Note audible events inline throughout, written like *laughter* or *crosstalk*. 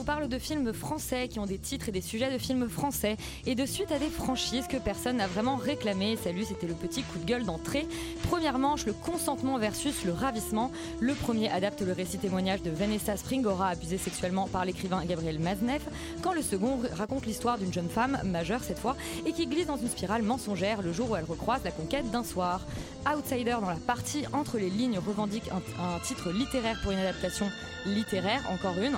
vous parle de films français qui ont des titres et des sujets de films français et de suite à des franchises que personne n'a vraiment réclamé. Salut, c'était le petit coup de gueule d'entrée. Première manche, le consentement versus le ravissement. Le premier adapte le récit témoignage de Vanessa Springora, abusée sexuellement par l'écrivain Gabriel Maznev, quand le second raconte l'histoire d'une jeune femme, majeure cette fois, et qui glisse dans une spirale mensongère le jour où elle recroise la conquête d'un soir. Outsider dans la partie entre les lignes revendique un titre littéraire pour une adaptation littéraire, encore une.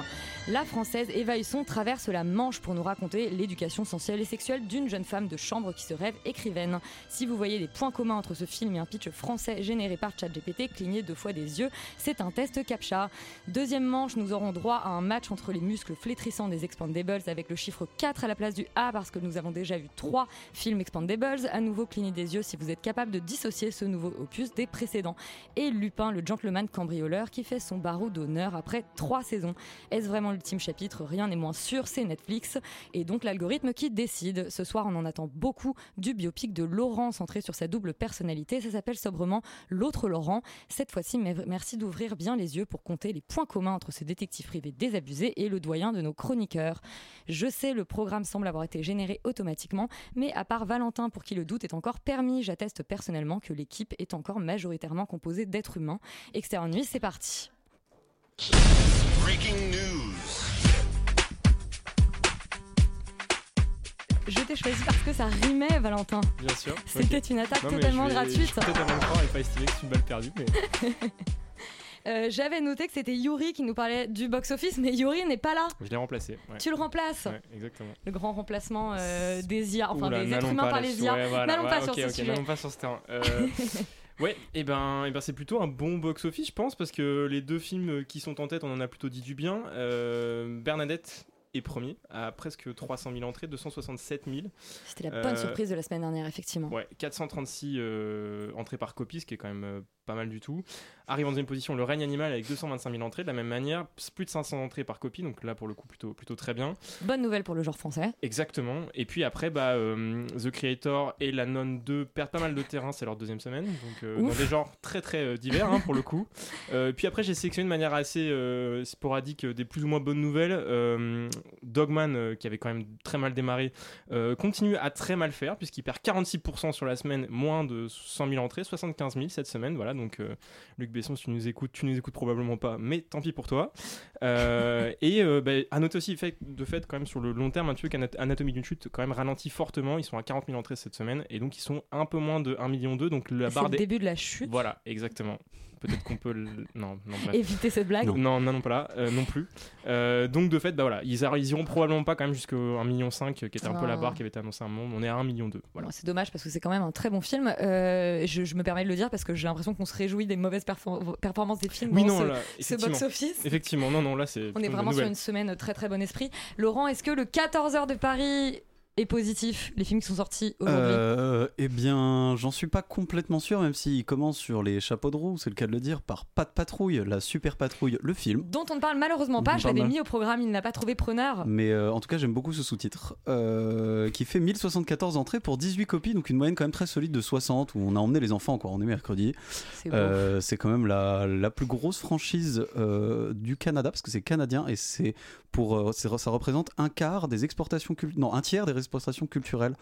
La française Eva Husson traverse la Manche pour nous raconter l'éducation sensuelle et sexuelle d'une jeune femme de chambre qui se rêve écrivaine. Si vous voyez des points communs entre ce film et un pitch français généré par ChatGPT, clignez deux fois des yeux, c'est un test CAPTCHA. Deuxième manche, nous aurons droit à un match entre les muscles flétrissants des Expandables avec le chiffre 4 à la place du A parce que nous avons déjà vu trois films Expandables. À nouveau, clignez des yeux si vous êtes capable de dissocier ce nouveau opus des précédents. Et Lupin, le gentleman cambrioleur qui fait son barreau d'honneur après trois saisons. Est-ce vraiment l'ultime chapitre Rien n'est moins sûr, c'est Netflix. Et donc l'algorithme qui décide. Ce soir, on en attend beaucoup du biopic de Laurent centré sur sa double personnalité. Ça s'appelle sobrement L'autre Laurent. Cette fois-ci, mer- merci d'ouvrir bien les yeux pour compter les points communs entre ce détective privé désabusé et le doyen de nos chroniqueurs. Je sais, le programme semble avoir été généré automatiquement, mais à part Valentin, pour qui le doute est encore permis, j'atteste personnellement que l'équipe est encore majoritairement composée d'êtres humains. Externe nuit, c'est parti. Breaking news. Je t'ai choisi parce que ça rimait, Valentin. Bien sûr. C'était Ok. une attaque Non, totalement je vais- gratuite. Je suis totalement d'accord et pas estimer que c'est une balle perdue. Mais *laughs* Euh, J'avais noté que c'était Yuri qui nous parlait du box-office, mais Yuri n'est pas là. je l'ai remplacé. Ouais. Tu le remplaces. Ouais, exactement. Le grand remplacement euh, des IA, enfin Oula, des êtres humains par les. IA. N'allons pas sur ce terrain. Euh, *laughs* ouais, et ben, et ben c'est plutôt un bon box-office, je pense, parce que les deux films qui sont en tête, on en a plutôt dit du bien. Euh, Bernadette est premier, à presque 300 000 entrées, 267 000. C'était la bonne Euh, surprise de la semaine dernière, effectivement. Ouais, 436 euh, entrées par copie, ce qui est quand même euh, pas mal du tout. Arrive en deuxième position le règne animal avec 225 000 entrées, de la même manière, plus de 500 entrées par copie, donc là pour le coup plutôt, plutôt très bien. Bonne nouvelle pour le genre français. Exactement. Et puis après, bah, euh, The Creator et La Nonne 2 perdent pas mal de terrain, c'est leur deuxième semaine, donc dans des genres très très divers hein, pour le coup. Puis après, j'ai sélectionné de manière assez sporadique des plus ou moins bonnes nouvelles. Dogman, euh, qui avait quand même très mal démarré, euh, continue à très mal faire puisqu'il perd 46% sur la semaine, moins de 100 000 entrées, 75 000 cette semaine. Voilà, donc euh, Luc Besson, si tu nous écoutes, tu nous écoutes probablement pas, mais tant pis pour toi. *laughs* Et bah, à noter aussi fait, de fait quand même sur le long terme un peu qu'Anatomie d'une chute quand même ralentit fortement. Ils sont à 40 000 entrées cette semaine et donc ils sont un peu moins de 1 million 2 donc la barre le des début de la chute. voilà exactement. Peut-être qu'on peut le... non non bref. Éviter cette blague. Non, non, non, pas là, euh, non plus. Euh, donc de fait, bah voilà, ils, iront probablement pas quand même jusqu'au 1,5 million, qui était un peu la Ah. barre qui avait été annoncée à un moment. On est à 1,2 million. Voilà. C'est dommage parce que c'est quand même un très bon film. Euh, je, je me permets de le dire parce que j'ai l'impression qu'on se réjouit des mauvaises perfor- performances des films Oui, dans non, ce, là, ce effectivement. box-office. Effectivement, non, non, là c'est. On est vraiment sur une semaine très très bon esprit. Laurent, est-ce que le 14h de Paris est positif Les films qui sont sortis aujourd'hui Euh, eh bien, j'en suis pas complètement sûr, même s'il commence sur les chapeaux de roue, c'est le cas de le dire, par Pas de patrouille, la super patrouille, le film. dont on ne parle malheureusement pas. On Je l'avais mis au programme, il n'a pas trouvé preneur. Mais euh, en tout cas, j'aime beaucoup ce sous-titre, euh, qui fait 1074 entrées pour 18 copies, donc une moyenne quand même très solide de 60, où on a emmené les enfants, quoi, on est mercredi. C'est quand même la, la plus grosse franchise du Canada, parce que c'est canadien, et c'est pour, ça représente un quart des exportations, cul- non, un tiers des exportations culturelles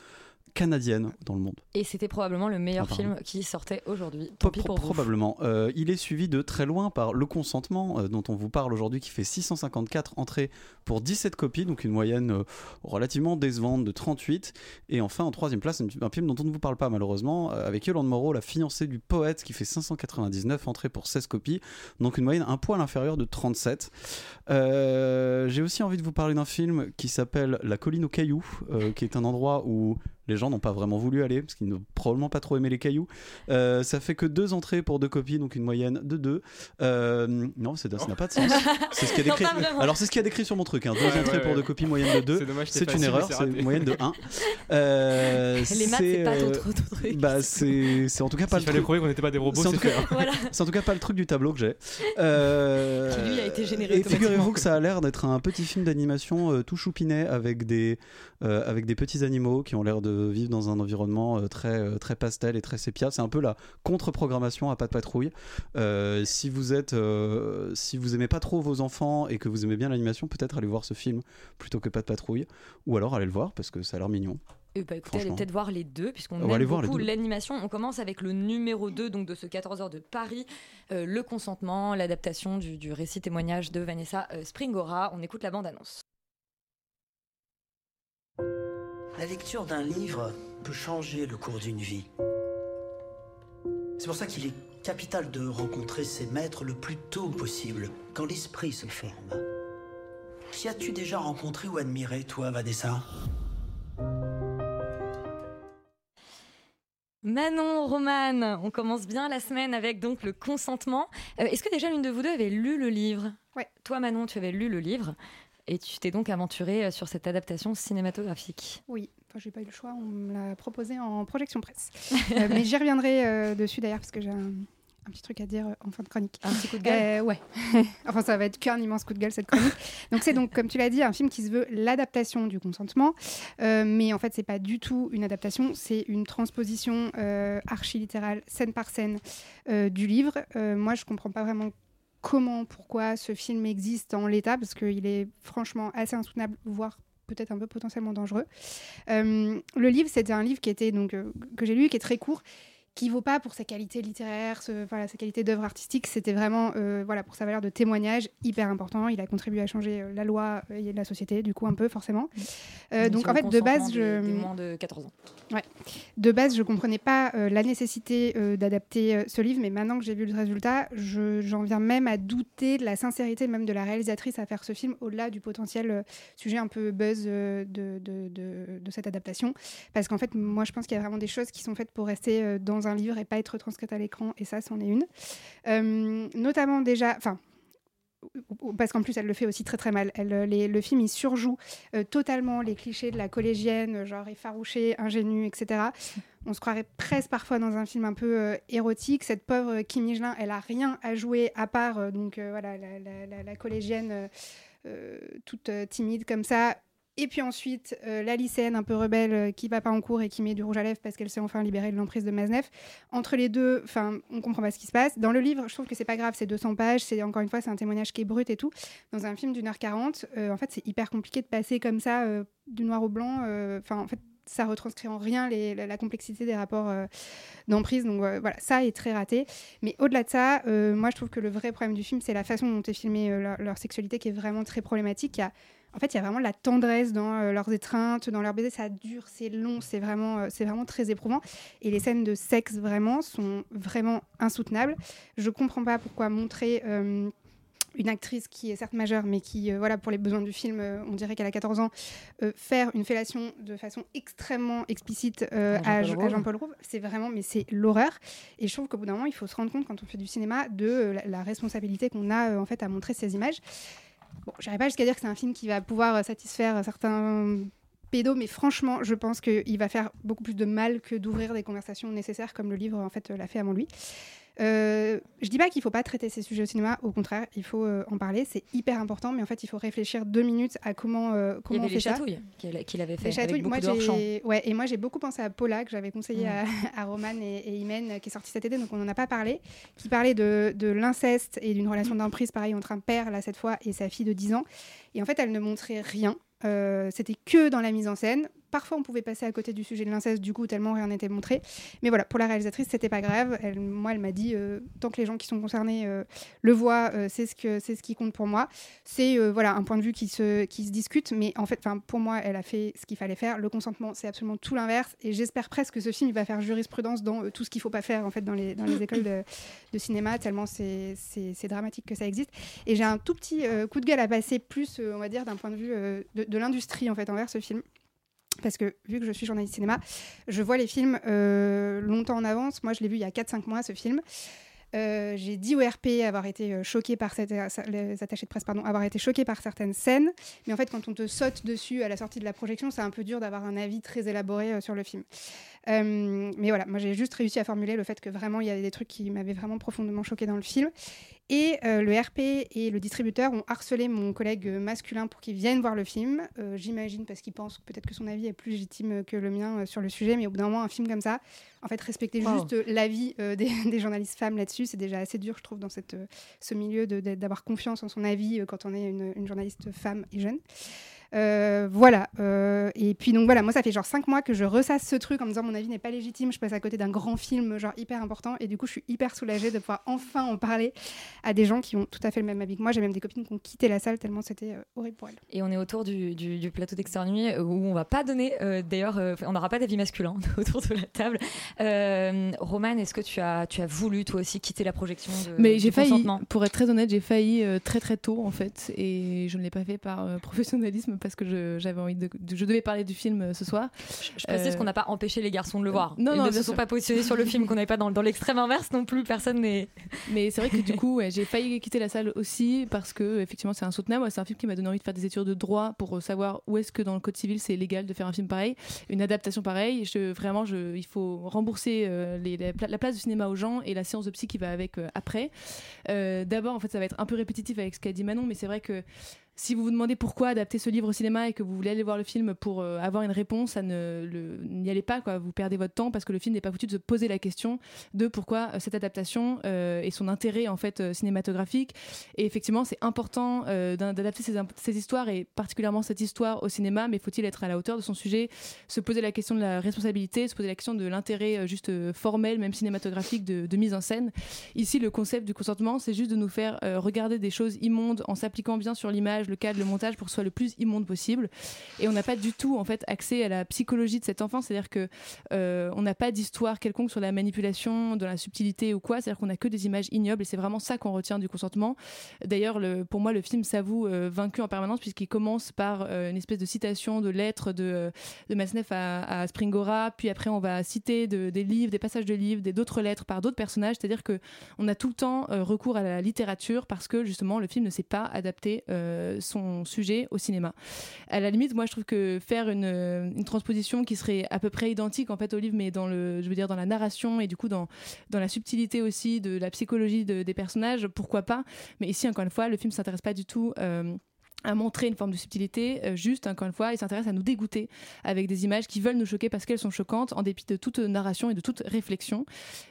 canadienne dans le monde. Et c'était probablement le meilleur Apparemment. film qui sortait aujourd'hui. Pro- pro- probablement. Euh, il est suivi de très loin par Le Consentement, euh, dont on vous parle aujourd'hui, qui fait 654 entrées pour 17 copies, donc une moyenne euh, relativement décevante de 38. Et enfin, en troisième place, un, un film dont on ne vous parle pas malheureusement, avec Yolande Moreau, la fiancée du poète, qui fait 599 entrées pour 16 copies, donc une moyenne un poil inférieure de 37. Euh, J'ai aussi envie de vous parler d'un film qui s'appelle La colline aux cailloux, qui est un endroit où les gens n'ont pas vraiment voulu aller, parce qu'ils n'ont probablement pas trop aimé les cailloux. Euh, ça fait que deux entrées pour deux copies, donc une moyenne de deux. Euh, non, c'est- ça n'a pas de sens. *laughs* C'est ce qu'il y a décrit. Alors c'est ce qu'il y a décrit sur mon truc. hein. Deux Ouais, entrées ouais, pour ouais. deux copies, moyenne de deux. C'est dommage, C'est c'était une erreur, c'est une moyenne de 1. *laughs* Euh, Les maths, c'est pas ton, euh, ton- truc. Bah c'est c'est en tout cas pas S'il le fallait truc. prouver qu'on n'était pas des robots, C'est en c'est tout cas- fait. hein. Voilà. C'est en tout cas pas le truc du tableau que j'ai. Euh, Qui, lui, a été généré Et figurez-vous que ça a l'air d'être un petit film d'animation euh, tout choupinet avec des, euh, avec des petits animaux qui ont l'air de vivre dans un environnement euh, très, euh, très pastel et très sépia. C'est un peu la contre-programmation à pas de patrouille. Euh, si vous êtes, euh, si vous aimez pas trop vos enfants et que vous aimez bien l'animation, peut-être allez voir ce film plutôt que pas de patrouille. Ou alors allez le voir parce que ça a l'air mignon. Et bah écoutez, allez peut-être voir les deux, puisqu'on aime beaucoup l'animation. On commence avec le numéro 2 donc de ce 14h de Paris, euh, Le Consentement, l'adaptation du, du récit témoignage de Vanessa Springora. On écoute la bande-annonce. La lecture d'un livre peut changer le cours d'une vie. C'est pour ça qu'il est capital de rencontrer ses maîtres le plus tôt possible, quand l'esprit se forme. Qui as-tu déjà rencontré ou admiré, toi, Vanessa? Manon, Romane, on commence bien la semaine avec donc le consentement. Euh, Est-ce que déjà l'une de vous deux avait lu le livre? Ouais. Toi, Manon, tu avais lu le livre et tu t'es donc aventurée euh, sur cette adaptation cinématographique. Oui, enfin, j'ai pas eu le choix, on me l'a proposé en projection presse. Euh, *laughs* mais j'y reviendrai euh, dessus d'ailleurs parce que j'ai un, un petit truc à dire en fin de chronique. Un petit coup de gueule Euh, ouais. *laughs* enfin, ça va être qu'un immense coup de gueule cette chronique. donc c'est donc, comme tu l'as dit, un film qui se veut l'adaptation du consentement, mais en fait c'est pas du tout une adaptation, c'est une transposition archi-littérale, scène par scène, du livre. Moi, je comprends pas vraiment comment, pourquoi ce film existe en l'état, parce qu'il est franchement assez insoutenable, voire peut-être un peu potentiellement dangereux. Euh, le livre, c'était un livre qui était donc euh, que j'ai lu, qui est très court, qui vaut pas pour sa qualité littéraire, ce- voilà, sa qualité d'œuvre artistique. C'était vraiment euh, voilà pour sa valeur de témoignage hyper important. Il a contribué à changer euh, la loi euh, et la société, du coup un peu forcément. Euh, donc en fait, de base, je des- moins de 14 ans. Ouais. De base, je comprenais pas euh, la nécessité d'adapter ce livre, mais maintenant que j'ai vu le résultat, je- j'en viens même à douter de la sincérité même de la réalisatrice à faire ce film, au-delà du potentiel sujet un peu buzz de, de, de- de cette adaptation. Parce qu'en fait, moi, je pense qu'il y a vraiment des choses qui sont faites pour rester euh, un livre et pas être transcrites à l'écran, et ça, c'en est une. Euh, notamment déjà, enfin, parce qu'en plus elle le fait aussi très très mal. Elle, euh, les- le film il surjoue euh, totalement les clichés de la collégienne, genre effarouchée, ingénue, etc. On se croirait presque parfois dans un film un peu érotique. Cette pauvre Kim Michelin, elle a rien à jouer à part donc voilà la, collégienne toute timide comme ça. Et puis ensuite, euh, la lycéenne un peu rebelle euh, qui va pas en cours et qui met du rouge à lèvres parce qu'elle s'est enfin libérée de l'emprise de Maznev. Entre les deux, enfin, on comprend pas ce qui se passe. Dans le livre, je trouve que c'est pas grave, c'est 200 pages, c'est encore une fois, c'est un témoignage qui est brut et tout. Dans un film d'une heure 40, euh, en fait, c'est hyper compliqué de passer comme ça euh, du noir au blanc. Enfin, en fait, ça retranscrit en rien la, complexité des rapports d'emprise. Donc voilà, ça est très raté. Mais au-delà de ça, moi, je trouve que le vrai problème du film, c'est la façon dont est filmée leur, leur sexualité qui est vraiment très problématique. Il y a en fait, il y a vraiment de la tendresse dans euh, leurs étreintes, dans leurs baisers. Ça dure, c'est long, c'est vraiment, euh, c'est vraiment très éprouvant. Et les scènes de sexe, vraiment, sont vraiment insoutenables. Je comprends pas pourquoi montrer euh, une actrice qui est certes majeure, mais qui, voilà, pour les besoins du film, on dirait qu'elle a 14 ans, faire une fellation de façon extrêmement explicite À Jean-Paul Rouve. C'est vraiment, mais c'est l'horreur. Et je trouve qu'au bout d'un moment, il faut se rendre compte, quand on fait du cinéma, de la, responsabilité qu'on a, en fait, à montrer ces images. Bon, j'irai pas jusqu'à dire que c'est un film qui va pouvoir euh, satisfaire euh, certains pédos, mais franchement, je pense qu'il va faire beaucoup plus de mal que d'ouvrir des conversations nécessaires comme le livre en fait euh, l'a fait avant lui. Euh, je dis pas qu'il faut pas traiter ces sujets au cinéma, au contraire, il faut euh, en parler, c'est hyper important, mais en fait, il faut réfléchir deux minutes à comment, euh, Il y comment avait on fait les chatouilles qu'il avait fait Les avec beaucoup moi, ouais, et moi j'ai beaucoup pensé à Paula que j'avais conseillé Mm. à, à Roman et, et Imen euh, qui est sorti cet été, donc on n'en a pas parlé, qui parlait de, de l'inceste et d'une relation d'emprise pareil entre un père là cette fois et sa fille de 10 ans. Et en fait, elle ne montrait rien. Euh, C'était que dans la mise en scène. Parfois on pouvait passer à côté du sujet de l'inceste, du coup, tellement rien n'était montré. Mais voilà, pour la réalisatrice, c'était pas grave. Moi, elle m'a dit, euh, tant que les gens qui sont concernés euh, le voient, euh, c'est ce, qui compte pour moi. C'est voilà, un point de vue qui se, discute, mais en fait, pour moi, elle a fait ce qu'il fallait faire. Le consentement, c'est absolument tout l'inverse. Et j'espère presque que ce film il va faire jurisprudence dans tout ce qu'il faut pas faire en fait, dans, les, écoles de, cinéma, tellement c'est, dramatique que ça existe. Et j'ai un tout petit coup de gueule à passer, plus, on va dire, d'un point de vue de, de l'industrie en fait, envers ce film. Parce que vu que je suis journaliste cinéma, je vois les films euh, longtemps en avance. Moi, je l'ai vu il y a 4-5 mois, ce film. Euh, j'ai dit au RP avoir été euh, choqué par cette, les de presse pardon avoir été choqué par certaines scènes mais en fait quand on te saute dessus à la sortie de la projection c'est un peu dur d'avoir un avis très élaboré sur le film mais voilà moi j'ai juste réussi à formuler le fait que vraiment il y avait des trucs qui m'avaient vraiment profondément choqué dans le film et euh, le RP et le distributeur ont harcelé mon collègue euh, masculin pour qu'il vienne voir le film. Euh, J'imagine parce qu'il pense peut-être que son avis est plus légitime que le mien euh, sur le sujet, mais au bout d'un moment, un film comme ça, en fait, respecter Wow. juste l'avis *laughs* des, des journalistes femmes là-dessus, c'est déjà assez dur, je trouve, dans cette, ce milieu d'avoir confiance en son avis quand on est une, une journaliste femme et jeune. Euh, voilà. euh, et puis donc voilà, moi ça fait genre 5 mois que je ressasse ce truc en me disant mon avis n'est pas légitime, je passe à côté d'un grand film genre hyper important et du coup je suis hyper soulagée de pouvoir enfin en parler à des gens qui ont tout à fait le même avis que moi. J'ai même des copines qui ont quitté la salle tellement c'était euh, horrible pour elles. Et on est autour du, du- du plateau d'Externe Nuit euh, où on va pas donner, euh, d'ailleurs, euh, on n'aura pas d'avis masculin *laughs* autour de la table. Euh, Romane, est-ce que tu as, tu as voulu toi aussi quitter la projection de, Mais j'ai failli, pour être très honnête, j'ai failli euh, très très tôt en fait, et je ne l'ai pas fait par euh, *laughs* professionnalisme parce que je- j'avais envie de, de- je devais parler du film euh, ce soir. Je précise Euh, qu'on n'a pas empêché les garçons de le voir. non, Ils non, ne se sont pas positionnés sur le film, qu'on n'avait pas dans, dans l'extrême inverse non plus. Personne n'est. *laughs* Mais c'est vrai que du coup, ouais, j'ai failli quitter la salle aussi parce que effectivement, c'est insoutenable. C'est un film qui m'a donné envie de faire des études de droit pour euh, savoir où est-ce que dans le code civil c'est légal de faire un film pareil, une adaptation pareille. Je, vraiment, je, il faut rembourser euh, les- la, pla- la place du cinéma aux gens et la séance de psy qui va avec euh, après. Euh, D'abord, en fait, ça va être un peu répétitif avec ce qu'a dit Manon, mais c'est vrai que si vous vous demandez pourquoi adapter ce livre au cinéma et que vous voulez aller voir le film pour euh, avoir une réponse, n'y allez pas. Vous perdez votre temps parce que le film n'est pas foutu de se poser la question de pourquoi euh, cette adaptation euh, et son intérêt en fait euh, cinématographique. Et effectivement, c'est important d'adapter ces, histoires et particulièrement cette histoire au cinéma. Mais faut-il être à la hauteur de son sujet, se poser la question de la responsabilité, se poser la question de l'intérêt juste formel, même cinématographique de, mise en scène? Ici, le concept du consentement, c'est juste de nous faire regarder des choses immondes en s'appliquant bien sur l'image, le cadre, le montage pour que ce soit le plus immonde possible. Et on n'a pas du tout en fait accès à la psychologie de cet enfant, c'est-à-dire que euh, on n'a pas d'histoire quelconque sur la manipulation, de la subtilité ou quoi, c'est-à-dire qu'on n'a que des images ignobles et c'est vraiment ça qu'on retient du consentement. D'ailleurs, le- pour moi, le film s'avoue euh, vaincu en permanence puisqu'il commence par euh, une espèce de citation de lettres de, de Masneff à, Springora, puis après on va citer de- des livres, des passages de livres, des- d'autres lettres par d'autres personnages, c'est-à-dire que on a tout le temps recours à la littérature parce que justement le film ne sait pas adapter euh, son sujet au cinéma. À la limite, moi je trouve que faire une, une transposition qui serait à peu près identique en fait au livre, mais dans le, je veux dire dans la narration et du coup dans dans la subtilité aussi de la psychologie de- des personnages, pourquoi pas? Mais ici encore une fois, le film s'intéresse pas du tout. euh, à montrer une forme de subtilité, euh, juste encore une fois, il s'intéresse à nous dégoûter avec des images qui veulent nous choquer parce qu'elles sont choquantes en dépit de toute narration et de toute réflexion.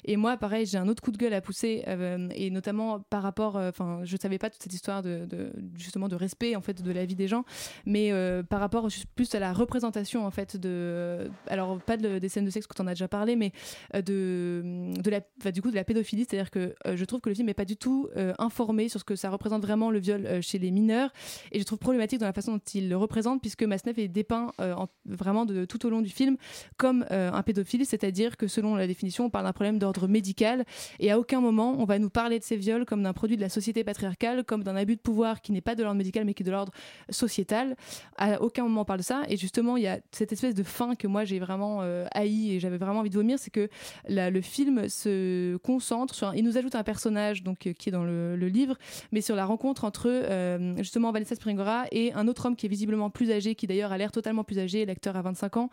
Et moi, pareil, j'ai un autre coup de gueule à pousser euh, et notamment par rapport, euh, enfin, je savais pas toute cette histoire de, justement de respect en fait de la vie des gens, mais par rapport plus à la représentation en fait de, alors pas de- des scènes de sexe quand on a déjà parlé, mais de, du coup de la pédophilie, c'est-à-dire que je trouve que le film n'est pas du tout informé sur ce que ça représente vraiment le viol chez les mineurs je trouve problématique dans la façon dont il le représente puisque Masneff est dépeint euh, en- vraiment de tout au long du film comme euh, un pédophile, c'est-à-dire que selon la définition, on parle d'un problème d'ordre médical et à aucun moment on va nous parler de ces viols comme d'un produit de la société patriarcale, comme d'un abus de pouvoir qui n'est pas de l'ordre médical mais qui est de l'ordre sociétal. À aucun moment on parle de ça et justement il y a cette espèce de fin que moi j'ai vraiment euh, haï et j'avais vraiment envie de vomir, c'est que le film se concentre sur, il nous ajoute un personnage donc qui est dans le, livre, mais sur la rencontre entre justement Vanessa Et un autre homme qui est visiblement plus âgé, qui d'ailleurs a l'air totalement plus âgé, l'acteur a 25 ans,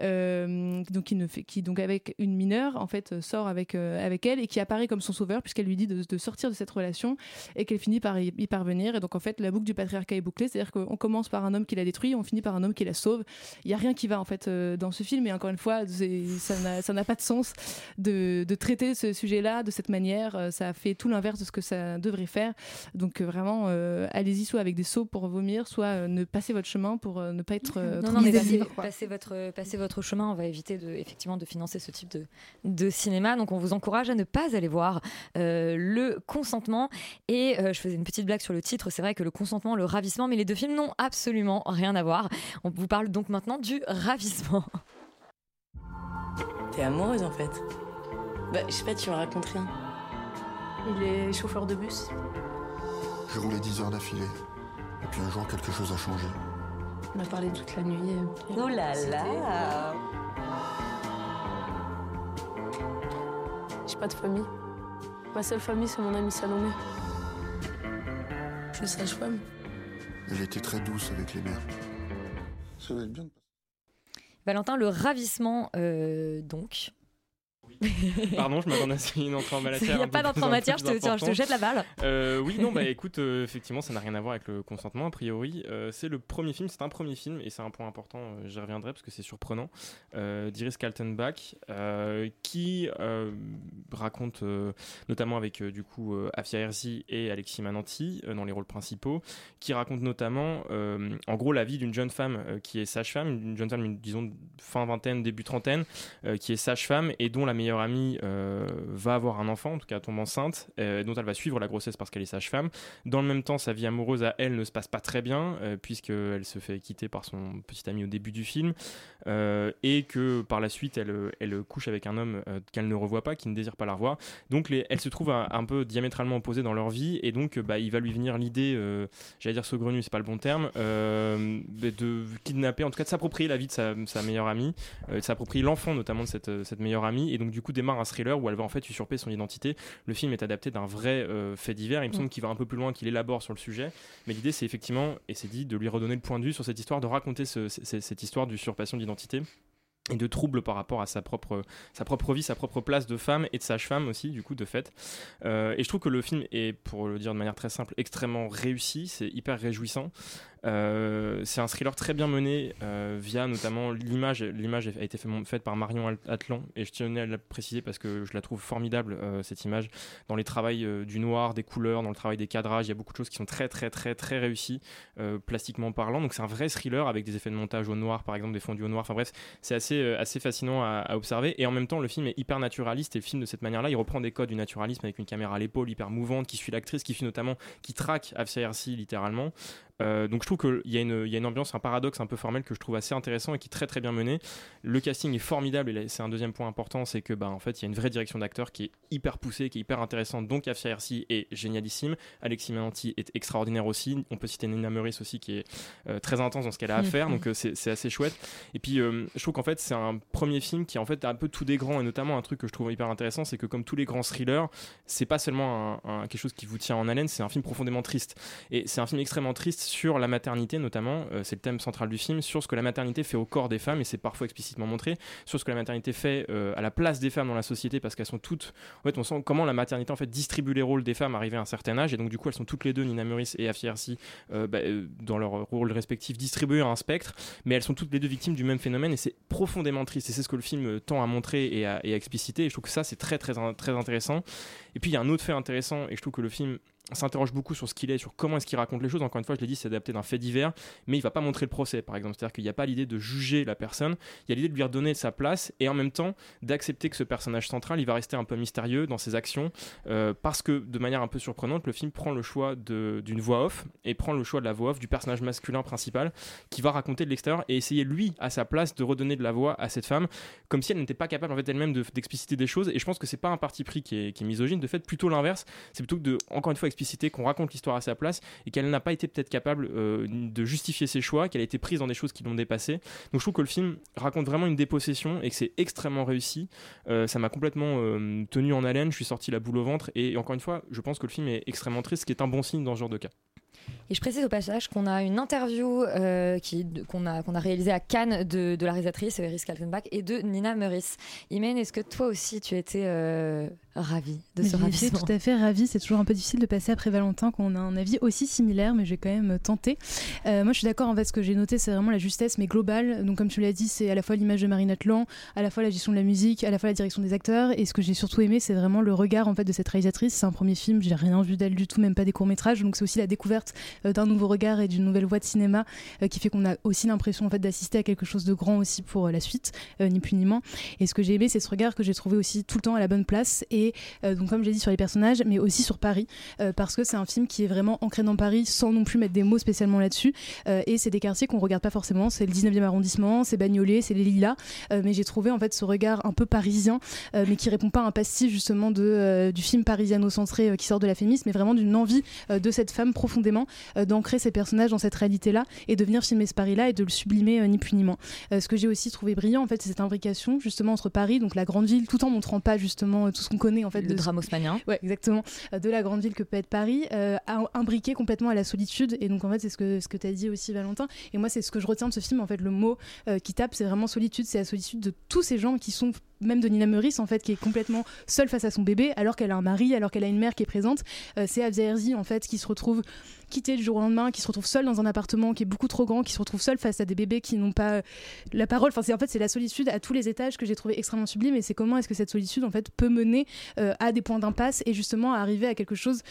euh, donc qui donc avec une mineure en fait euh, sort avec euh, avec elle et qui apparaît comme son sauveur puisqu'elle lui dit de, sortir de cette relation et qu'elle finit par y, parvenir et donc en fait la boucle du patriarcat est bouclée, c'est-à-dire qu'on commence par un homme qui la détruit, on finit par un homme qui la sauve. Il y a rien qui va en fait dans ce film et encore une fois ça n'a pas de sens de, de traiter ce sujet-là de cette manière. Ça fait tout l'inverse de ce que ça devrait faire. Donc vraiment, allez-y soit avec des sauts pour vomir, soit euh, ne passer votre chemin pour euh, ne pas être euh, Non, non, mais passez, passez votre, passez votre chemin. On va éviter de, effectivement de financer ce type de, de cinéma. Donc, on vous encourage à ne pas aller voir euh, le consentement. Et euh, je faisais une petite blague sur le titre. C'est vrai que le consentement, le ravissement, mais les deux films n'ont absolument rien à voir. On vous parle donc maintenant du ravissement. T'es amoureuse en fait Bah, je sais pas, tu me racontes rien. Il est chauffeur de bus J'ai roulé 10 heures d'affilée. Et puis un jour, quelque chose a changé. On a parlé toute la nuit. euh, Oh là là J'ai pas de famille. Ma seule famille, c'est mon ami Salomé. Je suis sage-femme. Elle était très douce avec les mères. Ça va être bien de Valentin, le ravissement, euh, donc. *laughs* Pardon, je m'attendais à ce qu'il y ait une entrée en matière. Il n'y a pas d'entrée en matière, je te, tiens, je te importante. jette la balle. Euh, oui, non, *laughs* bah écoute, euh, effectivement, ça n'a rien à voir avec le consentement, a priori. Euh, c'est le premier film, c'est un premier film, et c'est un point important, j'y reviendrai parce que c'est surprenant, d'Iris Kaltenbach, qui raconte, notamment avec du coup Afia Herzi et Alexis Mananti dans les rôles principaux, qui raconte notamment, en gros, la vie d'une jeune femme qui est sage-femme, une jeune femme, disons, fin vingtaine, début trentaine, qui est sage-femme et dont la amie euh, va avoir un enfant, en tout cas tombe enceinte, euh, dont elle va suivre la grossesse parce qu'elle est sage-femme. Dans le même temps, sa vie amoureuse à elle ne se passe pas très bien, euh, puisqu'elle se fait quitter par son petit ami au début du film, euh, et que par la suite, elle, elle couche avec un homme euh, qu'elle ne revoit pas, qui ne désire pas la revoir. Donc les, elles se trouvent un, un peu diamétralement opposées dans leur vie, et donc euh, bah, il va lui venir l'idée, euh, j'allais dire saugrenue, c'est pas le bon terme, euh, de kidnapper, en tout cas de s'approprier la vie de sa, sa meilleure amie, de s'approprier l'enfant notamment de cette, cette meilleure amie, et donc du coup démarre un thriller où elle va en fait usurper son identité. Le film est adapté d'un vrai fait divers, il me semble Mm. qu'il va un peu plus loin, qu'il élabore sur le sujet, mais l'idée c'est effectivement, et c'est dit, de lui redonner le point de vue sur cette histoire, de raconter ce- cette histoire d'usurpation d'identité et de troubles par rapport à sa propre, sa propre vie, sa propre place de femme et de sage-femme aussi, du coup, de fait. Euh, et je trouve que le film est, pour le dire de manière très simple, extrêmement réussi, c'est hyper réjouissant. Euh, c'est un thriller très bien mené euh, via notamment l'image. L'image a été fait- faite par Marion Atlan et je tenais à la préciser parce que je la trouve formidable euh, cette image dans les travaux euh, du noir, des couleurs, dans le travail des cadrages. Il y a beaucoup de choses qui sont très très très très réussies plastiquement parlant. Donc c'est un vrai thriller avec des effets de montage au noir, par exemple des fondus au noir. Enfin bref, c'est assez assez fascinant à, à observer et en même temps le film est hyper naturaliste et le film de cette manière-là, il reprend des codes du naturalisme avec une caméra à l'épaule hyper mouvante qui suit l'actrice, qui suit notamment qui traque Afsia Hersi littéralement. Euh, donc je trouve qu'il y, a une- il y a une ambiance, un paradoxe un peu formel que je trouve assez intéressant et qui est très très bien mené. Le casting est formidable et c'est un deuxième point important, c'est que bah, en fait il y a une vraie direction d'acteur qui est hyper poussée, qui est hyper intéressante. Donc Afia Hersi est génialissime, Alexis Mananti est extraordinaire aussi. On peut citer Nina Meurice aussi qui est euh, très intense dans ce qu'elle a à faire, donc euh, c'est assez chouette. Et puis je trouve qu'en fait c'est un premier film qui en fait a un peu tout des grands et notamment un truc que je trouve hyper intéressant, c'est que comme tous les grands thrillers, c'est pas seulement un, un- quelque chose qui vous tient en haleine, c'est un film profondément triste. Et c'est un film extrêmement triste sur la maternité notamment, euh, c'est le thème central du film, sur ce que la maternité fait au corps des femmes, et c'est parfois explicitement montré, sur ce que la maternité fait euh, à la place des femmes dans la société, parce qu'elles sont toutes... En fait, on sent comment la maternité en fait distribue les rôles des femmes arrivées à un certain âge, et donc du coup elles sont toutes les deux, Nina Meurice et Afia euh, bah, dans leur rôle respectif, distribuées à un spectre, mais elles sont toutes les deux victimes du même phénomène, et c'est profondément triste, et c'est ce que le film tend à montrer et à, et à expliciter, et je trouve que ça c'est très très très intéressant. Et puis il y a un autre fait intéressant, et je trouve que le film s'interroge beaucoup sur ce qu'il est, sur comment est-ce qu'il raconte les choses. Encore une fois, je l'ai dit, c'est adapté d'un fait divers, mais il va pas montrer le procès, par exemple. C'est-à-dire qu'il n'y a pas l'idée de juger la personne, il y a l'idée de lui redonner sa place et en même temps d'accepter que ce personnage central, il va rester un peu mystérieux dans ses actions, euh, parce que de manière un peu surprenante, le film prend le choix d'une voix off et prend le choix de la voix off du personnage masculin principal qui va raconter de l'extérieur et essayer lui à sa place de redonner de la voix à cette femme, comme si elle n'était pas capable en fait elle-même de- d'expliciter des choses. Et je pense que c'est pas un parti pris qui est, misogyne, de fait plutôt l'inverse. C'est plutôt de encore une fois qu'on raconte l'histoire à sa place et qu'elle n'a pas été peut-être capable euh, de justifier ses choix, qu'elle a été prise dans des choses qui l'ont dépassée. Donc je trouve que le film raconte vraiment une dépossession et que c'est extrêmement réussi. Euh, ça m'a complètement euh, tenu en haleine, je suis sorti la boule au ventre et encore une fois, je pense que le film est extrêmement triste, ce qui est un bon signe dans ce genre de cas. Et je précise au passage qu'on a une interview qu'on a, réalisée à Cannes de, la réalisatrice Iris Kaltenbach et de Nina Meurice. Imen, est-ce que toi aussi tu été euh, ravi de Mais ce ravissement. tout à fait ravie. C'est toujours un peu difficile de passer après Valentin quand on a un avis aussi similaire, mais j'ai quand même tenté. Euh, moi, je suis d'accord. En fait, ce que j'ai noté, c'est vraiment la justesse, mais globale. Donc, comme tu l'as dit, c'est à la fois l'image de Marine Atlan, à la fois la gestion de la musique, à la fois la direction des acteurs. Et ce que j'ai surtout aimé, c'est vraiment le regard en fait de cette réalisatrice. C'est un premier film. J'ai rien vu d'elle du tout, même pas des courts métrages. Donc, c'est aussi la découverte euh, d'un nouveau regard et d'une nouvelle voie de cinéma euh, qui fait qu'on a aussi l'impression en fait d'assister à quelque chose de grand aussi pour euh, la suite, ni plus ni moins. Et ce que j'ai aimé, c'est ce regard que j'ai trouvé aussi tout le temps à la bonne place. Et euh, donc, comme j'ai dit sur les personnages, mais aussi sur Paris, euh, parce que c'est un film qui est vraiment ancré dans Paris sans non plus mettre des mots spécialement là-dessus. Euh, et c'est des quartiers qu'on regarde pas forcément. C'est le 19e arrondissement, c'est Bagnolet, c'est les Lilas. Mais j'ai trouvé en fait ce regard un peu parisien, mais qui répond pas à un pastiche justement de, du film parisiano-centré qui sort de la féminisme, mais vraiment d'une envie de cette femme profondément d'ancrer ses personnages dans cette réalité-là et de venir filmer ce Paris-là et de le sublimer ni plus ni moins. Ce que j'ai aussi trouvé brillant en fait, c'est cette imbrication justement entre Paris, donc la grande ville, tout en montrant pas justement tout ce qu'on connaît en fait Le de drame haussmannien. Ouais, exactement. Euh, de la grande ville que peut être Paris, euh, imbriqué complètement à la solitude. Et donc, en fait, c'est ce que, ce que tu as dit aussi, Valentin. Et moi, c'est ce que je retiens de ce film. En fait, le mot euh, qui tape, c'est vraiment solitude. C'est la solitude de tous ces gens qui sont même de Nina Meurice en fait qui est complètement seule face à son bébé alors qu'elle a un mari alors qu'elle a une mère qui est présente. Euh, c'est Avia Herzi en fait qui se retrouve quittée du jour au lendemain qui se retrouve seule dans un appartement qui est beaucoup trop grand qui se retrouve seule face à des bébés qui n'ont pas euh, la parole. Enfin c'est en fait c'est la solitude à tous les étages que j'ai trouvé extrêmement sublime. Et c'est comment est-ce que cette solitude en fait peut mener euh, à des points d'impasse et justement à arriver à quelque chose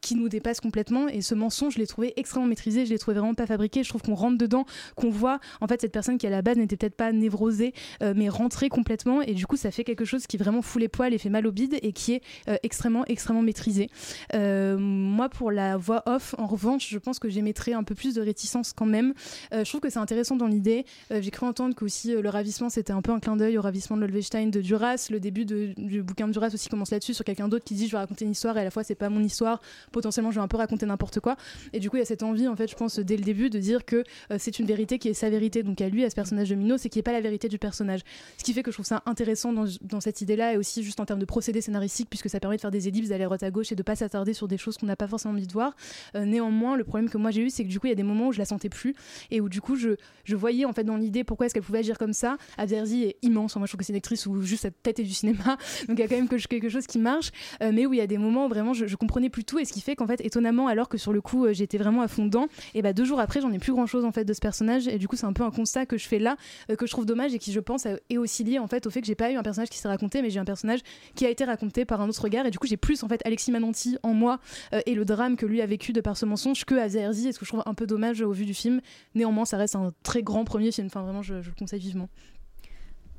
qui nous dépasse complètement. Et ce mensonge je l'ai trouvé extrêmement maîtrisé je l'ai trouvé vraiment pas fabriqué. Je trouve qu'on rentre dedans qu'on voit en fait cette personne qui à la base n'était peut-être pas névrosée mais rentrée complètement. Et du coup ça fait quelque chose qui vraiment fout les poils et fait mal au bide et qui est euh, extrêmement extrêmement maîtrisé. Euh, moi pour la voix off en revanche je pense que j'émettrais un peu plus de réticence quand même. Euh, je trouve que c'est intéressant dans l'idée. J'ai cru entendre que aussi le ravissement c'était un peu un clin d'œil au ravissement de Lolvestein de Duras. Le début du bouquin de Duras aussi commence là-dessus sur quelqu'un d'autre qui dit je vais raconter une histoire et à la fois c'est pas mon histoire. Potentiellement je vais un peu raconter n'importe quoi. Et du coup il y a cette envie en fait je pense dès le début de dire que c'est une vérité qui est sa vérité donc à lui à ce personnage de Mino c'est qui est pas la vérité du personnage. Ce qui fait que je trouve ça intéressant dans, cette idée là et aussi juste en termes de procédé scénaristique puisque ça permet de faire des ellipses d'aller à droite à gauche et de pas s'attarder sur des choses qu'on n'a pas forcément envie de voir. Euh, néanmoins le problème que moi j'ai eu c'est que du coup il y a des moments où je la sentais plus et où du coup je, je voyais en fait dans l'idée pourquoi est-ce qu'elle pouvait agir comme ça. Abderzi est immense moi je trouve que c'est une actrice où juste sa tête est du cinéma *laughs* donc il y a quand même que- quelque chose qui marche. Euh, mais où il y a des moments où vraiment je, je comprenais plus tout et ce qui fait qu'en fait étonnamment alors que sur le coup euh, j'étais vraiment à fond dedans et bah deux jours après j'en ai plus grand chose en fait de ce personnage et du coup c'est un peu un constat que je fais là que je trouve dommage et qui je pense est aussi lié en fait au fait que j'ai pas un personnage qui s'est raconté mais j'ai un personnage qui a été raconté par un autre regard et du coup j'ai plus en fait Alexis Mananti en moi euh, et le drame que lui a vécu de par ce mensonge que Azerzi et ce que je trouve un peu dommage au vu du film. Néanmoins ça reste un très grand premier film. Enfin vraiment je, je le conseille vivement